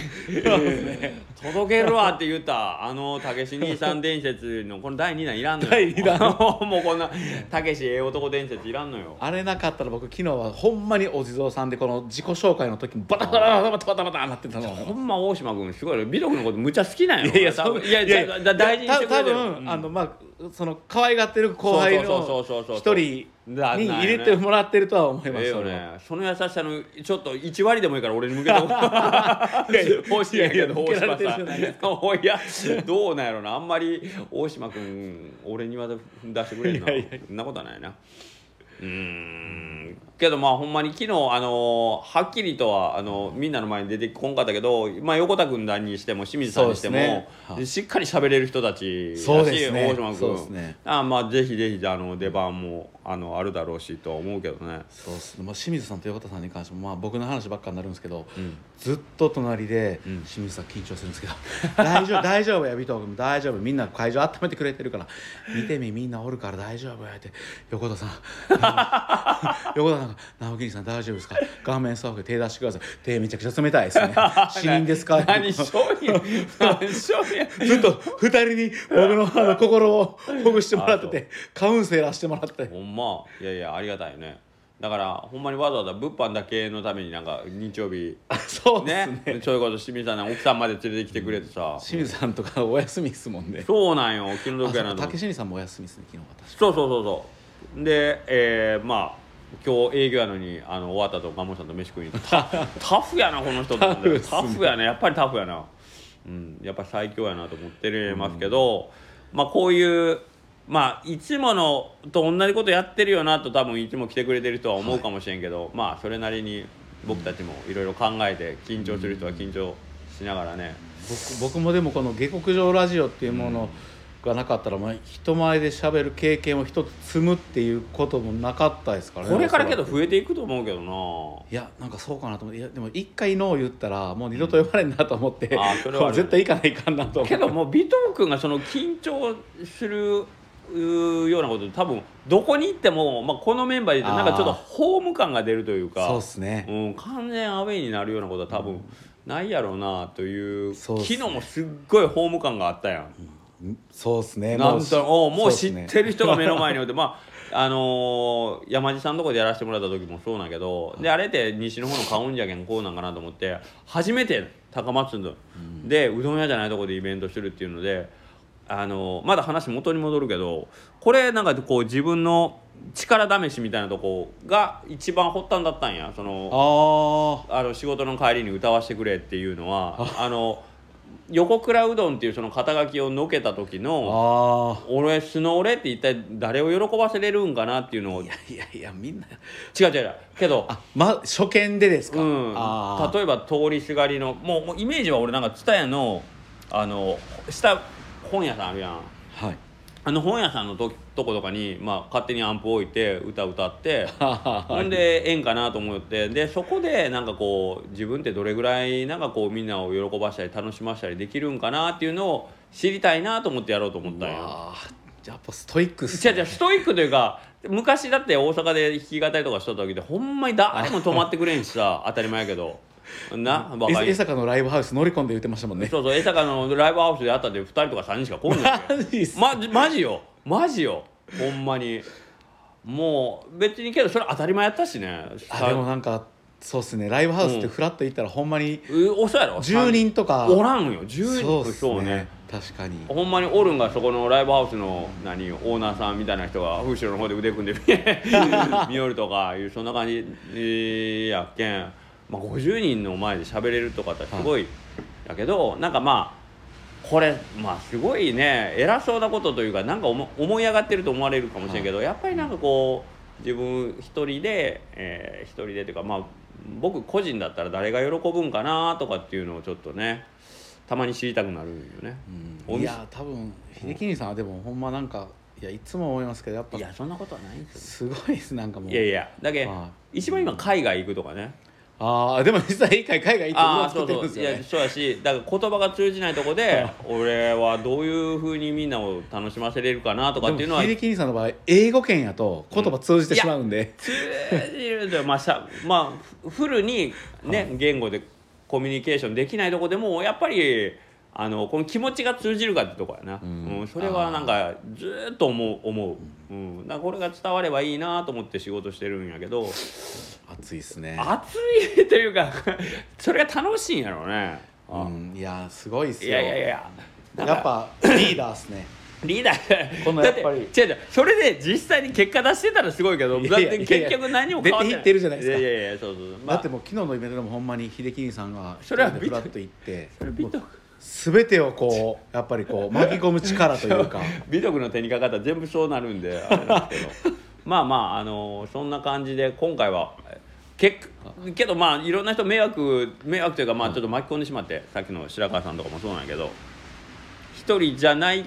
届けるわって言ったあの武史兄さん伝説のこの第2弾いらんのよ。第二弾。もうこんな武史ええ男伝説いらんのよ。あれなかったら僕昨日はほんまにお地蔵さんでこの自己紹介の時もバタバタバタバタバタバタなってたのほんま大島君すごい美徳のことむちゃ好きなんやいや多分そういやいやだ大事にしてくれてる。た多分、うん。あのまあその可愛がってる後輩の一人だに入れてもらってるとは思いますええよね。その。優しさのちょっと1割でもいいから俺に向けて 欲しいんやけど大島さん。い やどうなんやろな。あんまり大島君俺には出してくれんなそんなことはないなうーん。けどまあほんまに昨日あのはっきりとはあのみんなの前に出てこんかったけど、まあ、横田君だにしても清水さんにしても、ね。はい。しっかり喋れる人たちだしね。大島君。ね。あまあぜひぜひあの出番もあのあるだろうしとは思うけどね。そうっす。ね、まあ、清水さんと横田さんに関しても、まあ、僕の話ばっかになるんですけど、うん。ずっと隣で、うん。清水さん緊張するんですけど「大丈夫大丈夫や尾藤君。大丈夫。みんな会場温めてくれてるから。見てみみんなおるから大丈夫や」って。横田さん。横田さんが「直樹さん大丈夫ですか？顔面スタッフで手出してください。手めちゃくちゃ冷たいですね。死人ですか?」何商品何商品ずっと二人に僕のあの心をほぐしてもらっててカウンセラーしてもらって。ほんまいやいやありがたいよね。だからほんまにわざわざ物販だけのためになんか日曜日そうですね。ねそういうこと清水さんの奥さんまで連れてきてくれてさ、清水さんとかお休みっすもんね。そうなんよ気の毒やなと。思っ竹新さんもお休みですね昨日私。そうそうそうそう。で、えーまあ今日営業やのにあの終わったとガモさんと飯食いに行ってタ タフやなこの人と思って。タフやね。やっぱりタフやな、うん、やっぱり最強やなと思ってますけど、まあこういうまあいつものと同じことやってるよなと多分いつも来てくれてる人は思うかもしれんけど、まあそれなりに僕たちもいろいろ考えて緊張する人は緊張しながらね、僕僕もでもこの下克上ラジオっていうものがなかったら、まあ、人前で喋る経験を一つ積むっていうこともなかったですからねこれからけど増えていくと思うけどな。いやなんかそうかなと思って。いやでも一回ノー言ったらもう二度と呼ばれんなと思って、あーそれは 絶対行かないかんなと思って。けどもう尾藤君がその緊張するうーようなこと多分どこに行っても、まあ、このメンバーでなんかちょっとホーム感が出るというかそうっすね。うん、完全アウェイになるようなことは多分ないやろうなという、そうっすね。昨日もすっごいホーム感があったやん。そうっすね。なんともう知っるてる人が目の前において、まああのー山地さんのとこでやらせてもらった時もそうなんやけどであれって西の方の買うんじゃけんこうなんかなと思って初めて高松の、でうどん屋じゃないとこでイベントするっていうので、あのーまだ話元に戻るけどこれなんかこう自分の力試しみたいなとこが一番発端だったんや。そのああの仕事の帰りに歌わせてくれっていうのはあの横倉うどんっていうその肩書きをのけた時ーのあ俺素の俺って一体誰を喜ばせれるんかなっていうのをいやいやいやみんな。違う違うけどあま初見でですか、うん。例えば通りすがりのもうもうイメージは俺なんか蔦屋のあの下本屋さんあるやん。はい。あの本屋さんのととことかに、まあ、勝手にアンプ置いて歌歌ってほ ほんでええんかなと思ってでそこでなんかこう自分ってどれぐらいなんかこうみんなを喜ばしたり楽しましたりできるんかなっていうのを知りたいなと思ってやろうと思ったんや。やっぱストイックっす違う違うストイックというか昔だって大阪で弾き語りとかしとった時でほんまに誰も止まってくれんしさ当たり前やけどなバカ江坂のライブハウス乗り込んで言ってましたもんね。そうそう江坂のライブハウスでやったって2人とか3人しか来んのよ。マジ。っすまマジよ。マジよ。ほんまに。もう別にけどそれ当たり前やったしね。あでもなんかそうっすね。ライブハウスってうんフラッと行ったらほんまにうおそうやろ。10人とか。おらんよ。10人そうね。確かにほんまにおるんがそこのライブハウスの何オーナーさんみたいな人が後ろの方で腕組んで見よるとかいうそんな感じやっけん、まあ、50人の前で喋れるとかってすごいやけどなんかまあこれまあすごいね偉そうなことというかなんか思思い上がってると思われるかもしれんけど、やっぱりなんかこう自分一人で、えー一人でというかまあ僕個人だったら誰が喜ぶんかなとかっていうのをちょっとねたまに知りたくなるよね。うん。いや多分秀樹兄さんはでもほんまなんかいやいつも思いますけどやっぱいやそんなことはないんですよ。すごいですなんかもう。いやいやだけ一番今海外行くとかねああでも実際一回海外行ってるんそうそういですよね。やそうやしだから言葉が通じないとこで 俺はどういうふうにみんなを楽しませれるかなとかっていうのは。でも秀樹兄さんの場合英語圏やと言葉通じてしまうんで、通じるとまあさまあフルにね言語でコミュニケーションできないとこでもやっぱりあのこの気持ちが通じるかってとこやな、うん。うんそれはなんかずーっと思う思う、うん、だからこれが伝わればいいなと思って仕事してるんやけど熱いっすね。熱いというかそれが楽しいんやろうね、あうんいやすごいっすいよやいやいや。なんかやっぱリーダーっすね。リーダー。このやっぱり。違う違う。それで実際に結果出してたらすごいけどいだっやいやいや。て結局何も変わってない。出ていってるじゃないですか。いやいやいやそうそう、まあだってもう昨日のイベントでもほんまに秀樹兄さんがそれは一人でフラッと行ってそれ美徳全てをこうやっぱりこう巻き込む力というか。美徳の手にかかったら全部そうなるんであれなんですけどまあまああのそんな感じで今回はけけどまあいろんな人迷惑迷惑というかまあちょっと巻き込んでしまってさっきの白川さんとかもそうなんやけど一人じゃない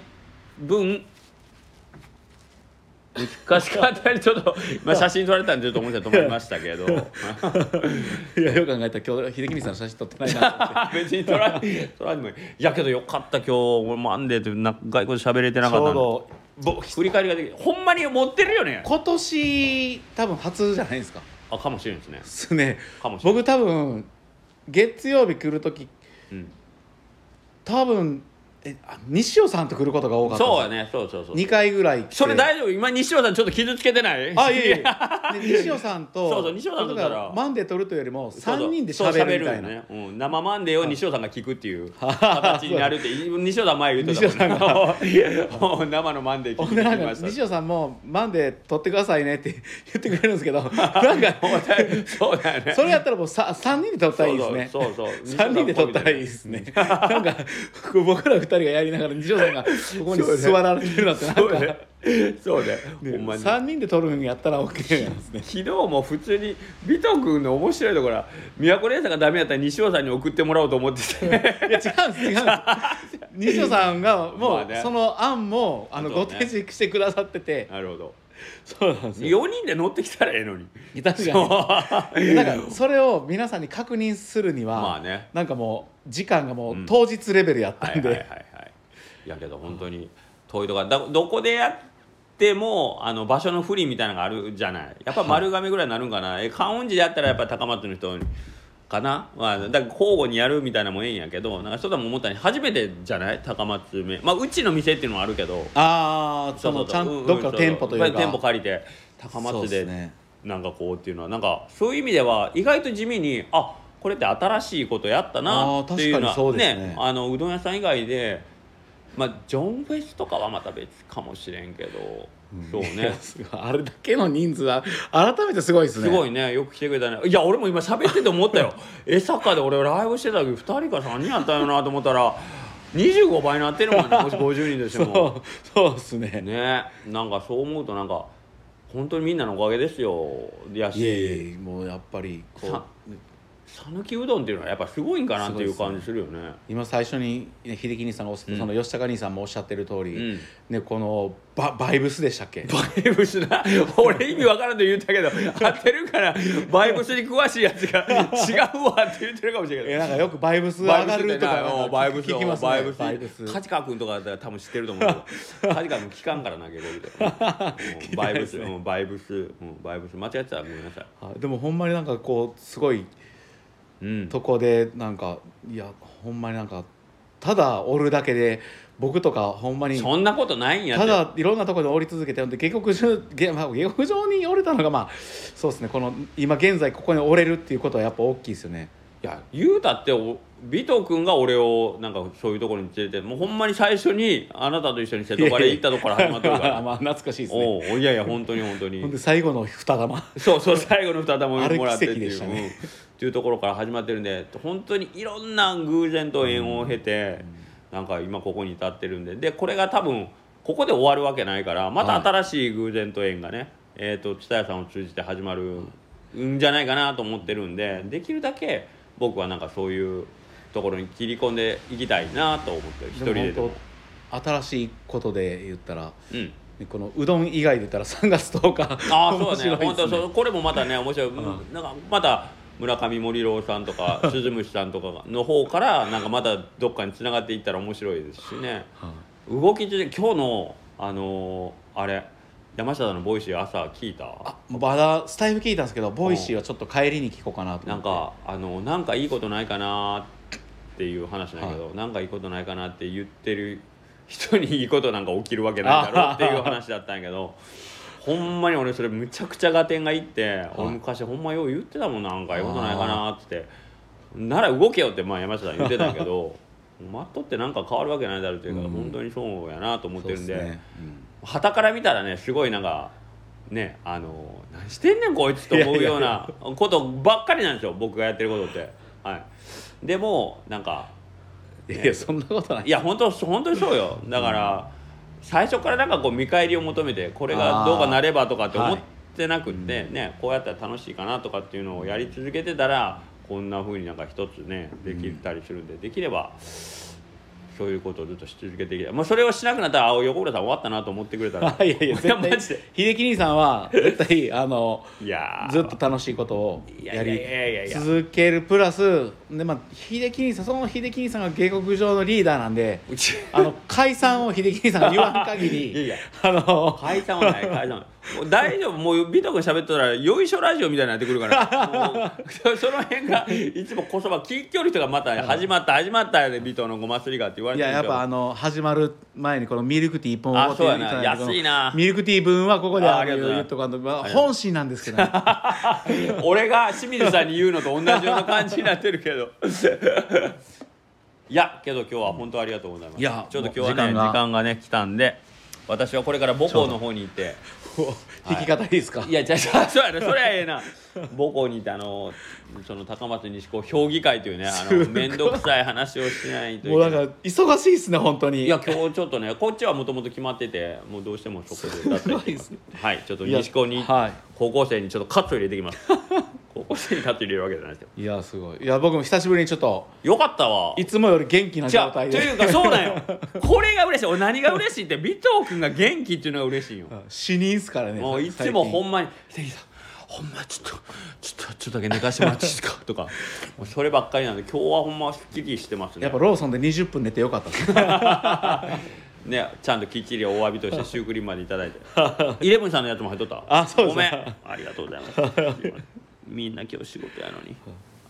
分 難しかったりちょっと、まあ、写真撮られたんでちょっと思って止まりましたけど。いやよく考えたら今日秀樹兄さんの写真撮ってないな 別に撮ら撮らんでもいい。いやけどよかった今日。俺マンデーってな外国で喋れてなちかったんで。ょぼ振り返りができる。ほんまに持ってるよね。今年多分初じゃないですか。あかもしれんですね。ですね。かもしれない僕多分月曜日来る時うん。多分えあ西尾さんと来ることが多かったそうやね。そうそうそう。2回ぐらいそれ大丈夫？今西尾さんちょっと傷つけてない？あいえいえ。で西尾さんとそうそう西尾さんとだから。マンデー撮るというよりもそうそう。3人でそう喋るみたいな、よね、うん、生マンデーを西尾さんが聞くっていう形になるって西尾さん前言ってたもん西尾さんが。もう生のマンデー聞いてきました。西尾さんも「マンデー撮ってくださいね」って 言ってくれるんですけどなんかそうだよね。それやったらもうさ3人で撮ったらいいですね。そうそうそう。3人で撮ったらいいですね。なんか僕ら2人がやりながら西尾さんが ここに座られてるなんてなんか、そうね。そうね。ねほんまに。3人で撮るんやったら OK なんですね。昨日も普通にビト君の面白いところは宮古姉さんがダメだったら西尾さんに送ってもらおうと思ってていや違うんです違うんです。西尾 さんがもう、その案もあのご提示してくださってて。なるほど。そうなんですよ。4人で乗ってきたらええのに。確かに。なんかそれを皆さんに確認するには、まあね。なんかもう時間がもう当日レベルやったんで、はいはいはいはい。いやけど本当に遠いとこだどこでやってもあの場所の不利みたいなのがあるじゃない。やっぱ丸亀ぐらいになるんかな、え観音寺でやったらやっぱ高松の人かな、まあ、だ交互にやるみたいなのもええんやけどなんかそうだも思ったに初めてじゃない？高松目まあうちの店っていうのもあるけど。ああそのちゃんどっかの店舗というか。店舗借りて高松でなんかこうっていうのはなんかそういう意味では意外と地味にあこれって新しいことやったなっていうのはですね。あのうどん屋さん以外でまあジョンフェスとかはまた別かもしれんけど、そういやねあれだけの人数は改めてすごいですね。すごいね。よく来てくれたね。いや俺も今喋ってて思ったよ。江坂で俺ライブしてた時2人か3人やったよなと思ったら25倍になってるもんね。もし50人としてそもうそうですね。ね。なんかそう思うとなんか本当にみんなのおかげですよ。やし。いえいえもうやっぱりこさう讃岐うどんっていうのはやっぱすごいんかなっていう感じするよね。今最初にね秀樹兄さんがおっしゃうん。その吉高兄さんもおっしゃってる通り、うん。ね、このババイブスでしたっけ？バイブスな？俺意味わからんと言ったけど合ってるからバイブスに詳しいやつが違うわって言ってるかもしれないえなんかよくバイブス上バイブがるとかバイブス聞きますねバイブスバイブス。梶川君とかだったら多分知ってると思うけど梶川君聞かんから投げれる バイブス、うん、バイブス、うん、バイブス。間違ってたらごめんなさい。あでもほんまになんかこうすごいうん。とこでなんかいやほんまになんかただおるだけで僕とかほんまにそんなことないんやただいろんなところに降り続けてほんで下克上下,、まあ、下克上に降れたのがまあそうですね。この今現在ここに降れるっていうことはやっぱ大きいですよね。いや言うたってお尾藤君が俺をなんかそういうところに連れてもうほんまに最初にあなたと一緒に瀬戸カレー行ったとこから始まってるから。まあ懐かしいですね。おういやいや本当に本当に。ほんで最後の二玉。そうそう最後の二玉もあれもらってっていうね。うん。っていうところから始まってるんで本当にいろんな偶然と縁を経て、なんか今ここに至ってるんで。でこれが多分ここで終わるわけないからまた新しい偶然と縁がねえーと蔦屋さんを通じて始まるんじゃないかなと思ってるんでできるだけ僕はなんかそういうところに切り込んでいきたいなと思ってる一人ででも。新しいことで言ったらうん。このうどん以外で言ったら3月10日。ああそうね。面白いです本当そう。これもまたね面白い、うん。うんなんかまた村上森郎さんとか 鈴虫さんとかの方からなんかまたどっかに繋がっていったら面白いですしね。はい動き中で今日のあのーあれ山下さんのボイシー朝聞いた？あまだスタイフ聞いたんですけどボイシーはちょっと帰りに聞こうかなと思って。なんかあのなんかいいことないかなっていう話なんやけど、なんかいいことないかなって言ってる人にいいことなんか起きるわけないだろうっていう話だったんやけどほんまに俺それむちゃくちゃ合点がいって、俺昔ほんまよう言ってたもんなんかいいことないかなって。なら動けよってまあ山下さん言ってたけど待っとってなんか変わるわけないだろうっていうか、うん。本当にそうやなと思ってるんでそうっすね。旗から見たらねすごいなんかねあの何してんねんこいつと思うようなことばっかりなんですよ僕がやってることって。はいでもなんかうんいやそんなことない。いや本当本当にそうよ。だから、最初からなんかこう見返りを求めてこれがどうかなればとかって思ってなくって、ねこうやったら楽しいかなとかっていうのをやり続けてたらこんな風になんか一つねできたりするんで、できればそういうことをずっとし続けていきた。い、まあ、それをしなくなったらあ横倉さん終わったなと思ってくれたら。いやいや絶対。マジで。秀樹兄さんは絶対あの いやー。ずっと楽しいことをやり続けるプラスで、まあ、秀樹兄さんその秀樹兄さんが下克上のリーダーなんであの解散を秀樹兄さんが言わん限り いやいや。あの解散はない解散はない大丈夫。もう美徳喋ってたらよいしょラジオみたいになってくるから。その辺がいつもこそば聞きよる人がまた始まった始まったやで美徳のごますりがって言われてるいややっぱあの始まる前にこのミルクティー一本おごってあそうやな。安いな。ミルクティー分はここであのあありがとう。ございます言っとか本心なんですけどね。俺が清水さんに言うのと同じような感じになってるけど。いやけど今日は本当ありがとうございます。いやちょっと今日はね時もう時間が。間がね来たんで私はこれから母校の方に行って。弾き方いいですか、い。やじゃあそうやねそれはええな。母校に行ってあのその高松西高評議会というねあの面倒くさい話をしないといもうなんか忙しいっすね本当に。いや今日ちょっとねこっちはもともと決まっててもうどうしてもそこで出すごいですね。はいちょっと西高にはい。高校生にちょっとカット入れてきます高校生にカット入れるわけじゃないですよ。いやすごい。いや僕も久しぶりにちょっとよかったわ。いつもより元気なじゃ状態で。いうかそうなんよ。これが嬉しい。俺何が嬉しいって尾藤君が元気っていうのが嬉しいよ。死人っすからねもういつもほんんまに「関さんほんまちょっとちょっとちょっとだけ寝かしてもらっていいですか? 」とか。もうそればっかりなんで今日はほんますっきりしてますね。やっぱローソンで20分寝てよかった。で すねちゃんときっちりお詫びとしてシュークリームまでいただいて。イレブンさんのやつも入っとった？あそうですごめん。ありがとうございますみんな今日仕事やのに。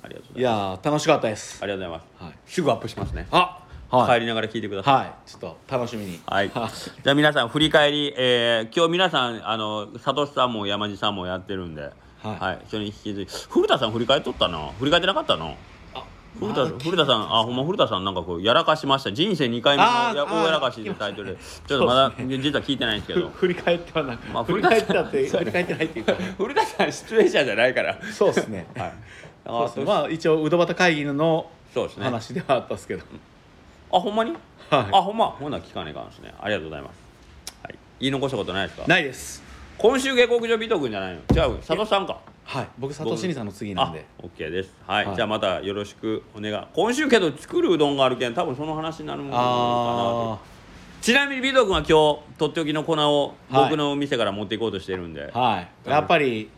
ありがとうごいざいます。やー楽しかったです。ありがとうございます、はい。すぐアップしますね、あはい。帰りながら聞いてください。はい。ちょっと楽しみに。はい、じゃあ皆さん振り返り、えー今日皆さんあの佐藤さんも山地さんもやってるんで、はい。それに引き続き。古田さん振り返っとったな振り返ってなかったの？あ古田古田さんあほんま古田さんなんかこうやらかしました。人生2回目の大やらかしってタイトル。でちょっとまだ実は聞いてないんですけど。振り返ってはなく、まあ振り返ってたって振り返ってないっていうか。古田さん出演者じゃないから。そうですね。はい。そうあですね。まあ一応うどばた会議のそうですね。話ではあったんですけど、あほんまに、はい。あほんま？ほんなら聞かねえかんですね。ありがとうございます、はい、言い残したことないですか？ないです。今週下克上美徳んじゃないの？違う？佐藤さんかはい。僕佐藤真理さんの次なんで。あ OK です。はい、はい。じゃあまたよろしくお願い。今週けど作るうどんがあるけん多分その話になるのかなちなみに美徳君は今日とっておきの粉をはい。僕の店から持っていこうとしてるんで、あはい。やっぱり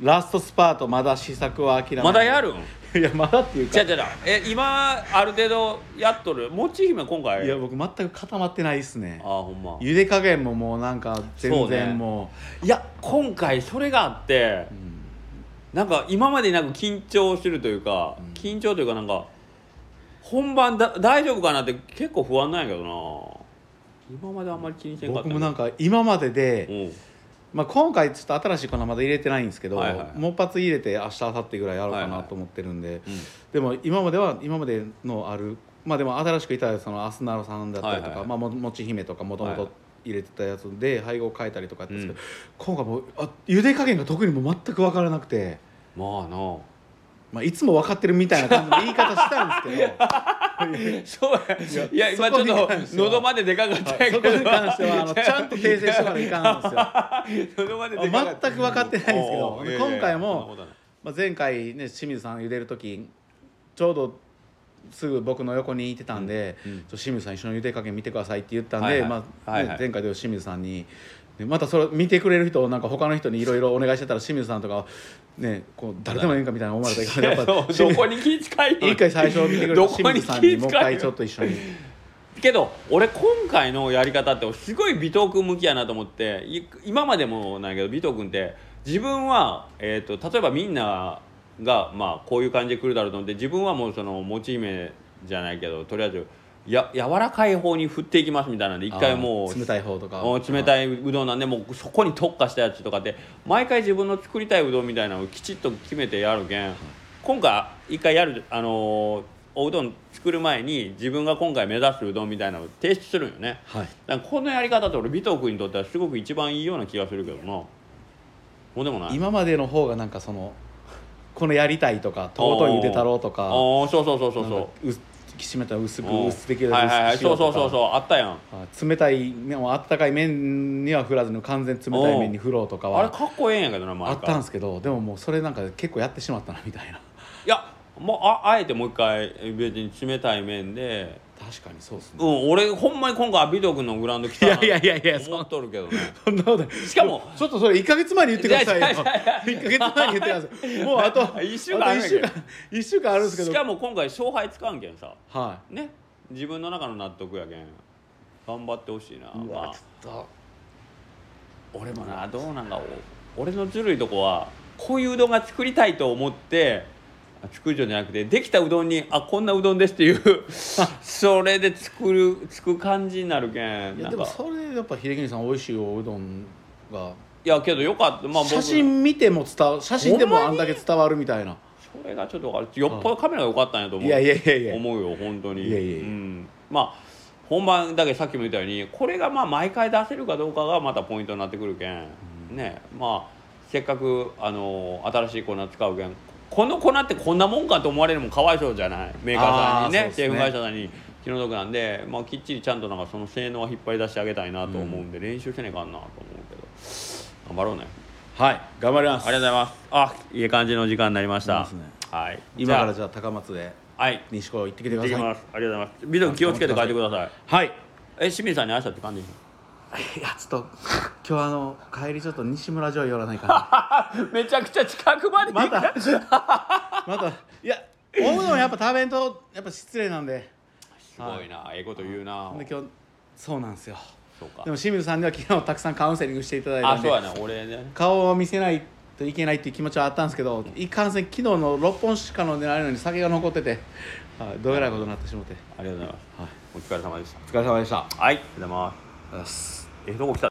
ラストスパートまだ試作は諦めない。まだやるん？いやまだっていうか。違う違うえ今ある程度やっとる？もち姫今回。いや僕全く固まってないっすね。あほんま。茹で加減ももうなんか全そうね。然もいや今回それがあってう、うんなんか今までになく緊張するというか、うん。緊張というかなんか本番だ大丈夫かなって結構不安なんやけどな。今まであんまり気にせんかった僕もなんか今までで、うん。まあ、今回ちょっと新しい粉まだ入れてないんですけど、はいはい。もう一発入れて明日明後日ぐらいやろうかはいはないと思ってるんで、うん。でも今までは今までのあるまあでも新しくいたそのアスナロさんだったりとか、はいはいまあ、ももち姫とかもともとはい。はい入れてたやつで配合変えたりとかやったんですけど、うん。今回もうあ茹で加減が特にもう全く分からなくて、まあな。まあ、いつも分かってるみたいな感じの言い方したんですけど。そうや。いや今ちょっと喉まででかかったけそど、こに関してはあのちゃんと訂正してからいかんんですよ。喉まででかかった全く分かってないんですけど。今回もまあ、前回ね清水さん茹でる時ちょうどすぐ僕の横にいてたんで「うんうん。清水さん一緒に茹で加減見てください」って言ったんで、はいはい。まあはいはい。ね前回で清水さんに。でまたそれ見てくれる人をなんか他の人にいろいろお願いしてたら清水さんとかねこう誰でもいいんかみたいな思われたけどやっぱ どこに気遣いの一回最初見てくれた清水さんに？もう一回ちょっと一緒に。けど俺今回のやり方ってすごい尾藤君向きやなと思ってい今までもなんやけど尾藤君って自分は、えー、と例えばみんなが、まあ、こういう感じで来るだろうと思って自分はもうその持ち姫じゃないけどとりあえずや柔らかい方に振っていきますみたいなんで一回もう冷たい方とか。お冷たいうどんなんでもうそこに特化したやつとかって毎回自分の作りたいうどんみたいなのをきちっと決めてやるけん今回一回やるあのーおうどん作る前に自分が今回目指すうどんみたいなのを提出するんよね。はい。だからこのやり方って俺尾藤君にとってはすごく一番いいような気がするけどな。ほんでもない。今までの方がなんかそのこのやりたいとか尊い茹で太郎とかああそうそうそうそうそう。うきしめたら薄くうん。薄できるはいはいはい。そうそうそううそう。あったやん。冷たいあったかい麺には振らずに完全冷たい麺に振ろうとかあれはかっこええんやけどな毎回あったんですけどでももうそれなんか結構やってしまったなみたいな。いやもうああえてもう一回別に冷たい麺で確かにそうですね。うん俺ほんまに今回尾藤君のグラウンド来たないやいやいやいや思っとるけどね。そんなことしかもちょっとそれ1か月前に言ってくださいよ。いやいやいや1か月前に言ってください。もうあと 一週間あ週間一週間あるんですけど。しかも今回勝敗つかんけんさ。はね自分の中の納得やけん。頑張ってほしいないまあ。うわちょっと。俺もなどうなんかお俺のずるいとこはこういううどんが作りたいと思って作るじゃなくてできたうどんにあこんなうどんですっていう。それで作る作る感じになるけん。いやでもそれでやっぱ秀樹さん美味しいおうどんが。いやけどよかった。まあ僕。写真見ても伝わ写真でもあんだけ伝わるみたいな。それがちょっと分かる。よっぽどカメラが良かったんやと思う。いやいやいやいや。思うよ本当に。いやいやいや。うん、まあ本番だけさっきも言ったようにこれがまあ毎回出せるかどうかがまたポイントになってくるけん、ね。まあせっかくあの新しい粉使うけんこの粉ってこんなもんかと思われるのもかわいそうじゃない？メーカーさんにねあーそうですね。製粉会社さんに。気の毒なんで、まあ、きっちりちゃんとなんかその性能は引っ張り出してあげたいなと思うんで、練習せねえかんなと思うけど頑張ろうね。はい頑張ります。ありがとうございます。あいい感じの時間になりました。ね。はい。今からじじゃあ高松ではい。西高行ってきてください。ありがとうございます。ビデオ気をつけて帰ってください。はい。いえ清水さんに挨拶って感じやちょっと今日あの帰りちょっと西村城寄らないかな めちゃくちゃ近くまでまた。また。いやおうどんやっぱ食べんとやっぱ失礼なんで。すごいな。ええこと言うな。で今日そうなんですよ。そうか。でも清水さんには昨日たくさんカウンセリングしていただいたんで。あそうやね俺ね。顔を見せないといけないっていう気持ちはあったんですけどいかんせん昨日の6本しか飲んでないのに酒が残ってて、はい、どうえらいことになってしまって。ありがとうございます、お疲れ様でした。お疲れ様でした。はい。ありがとうございますえー、どこ来た。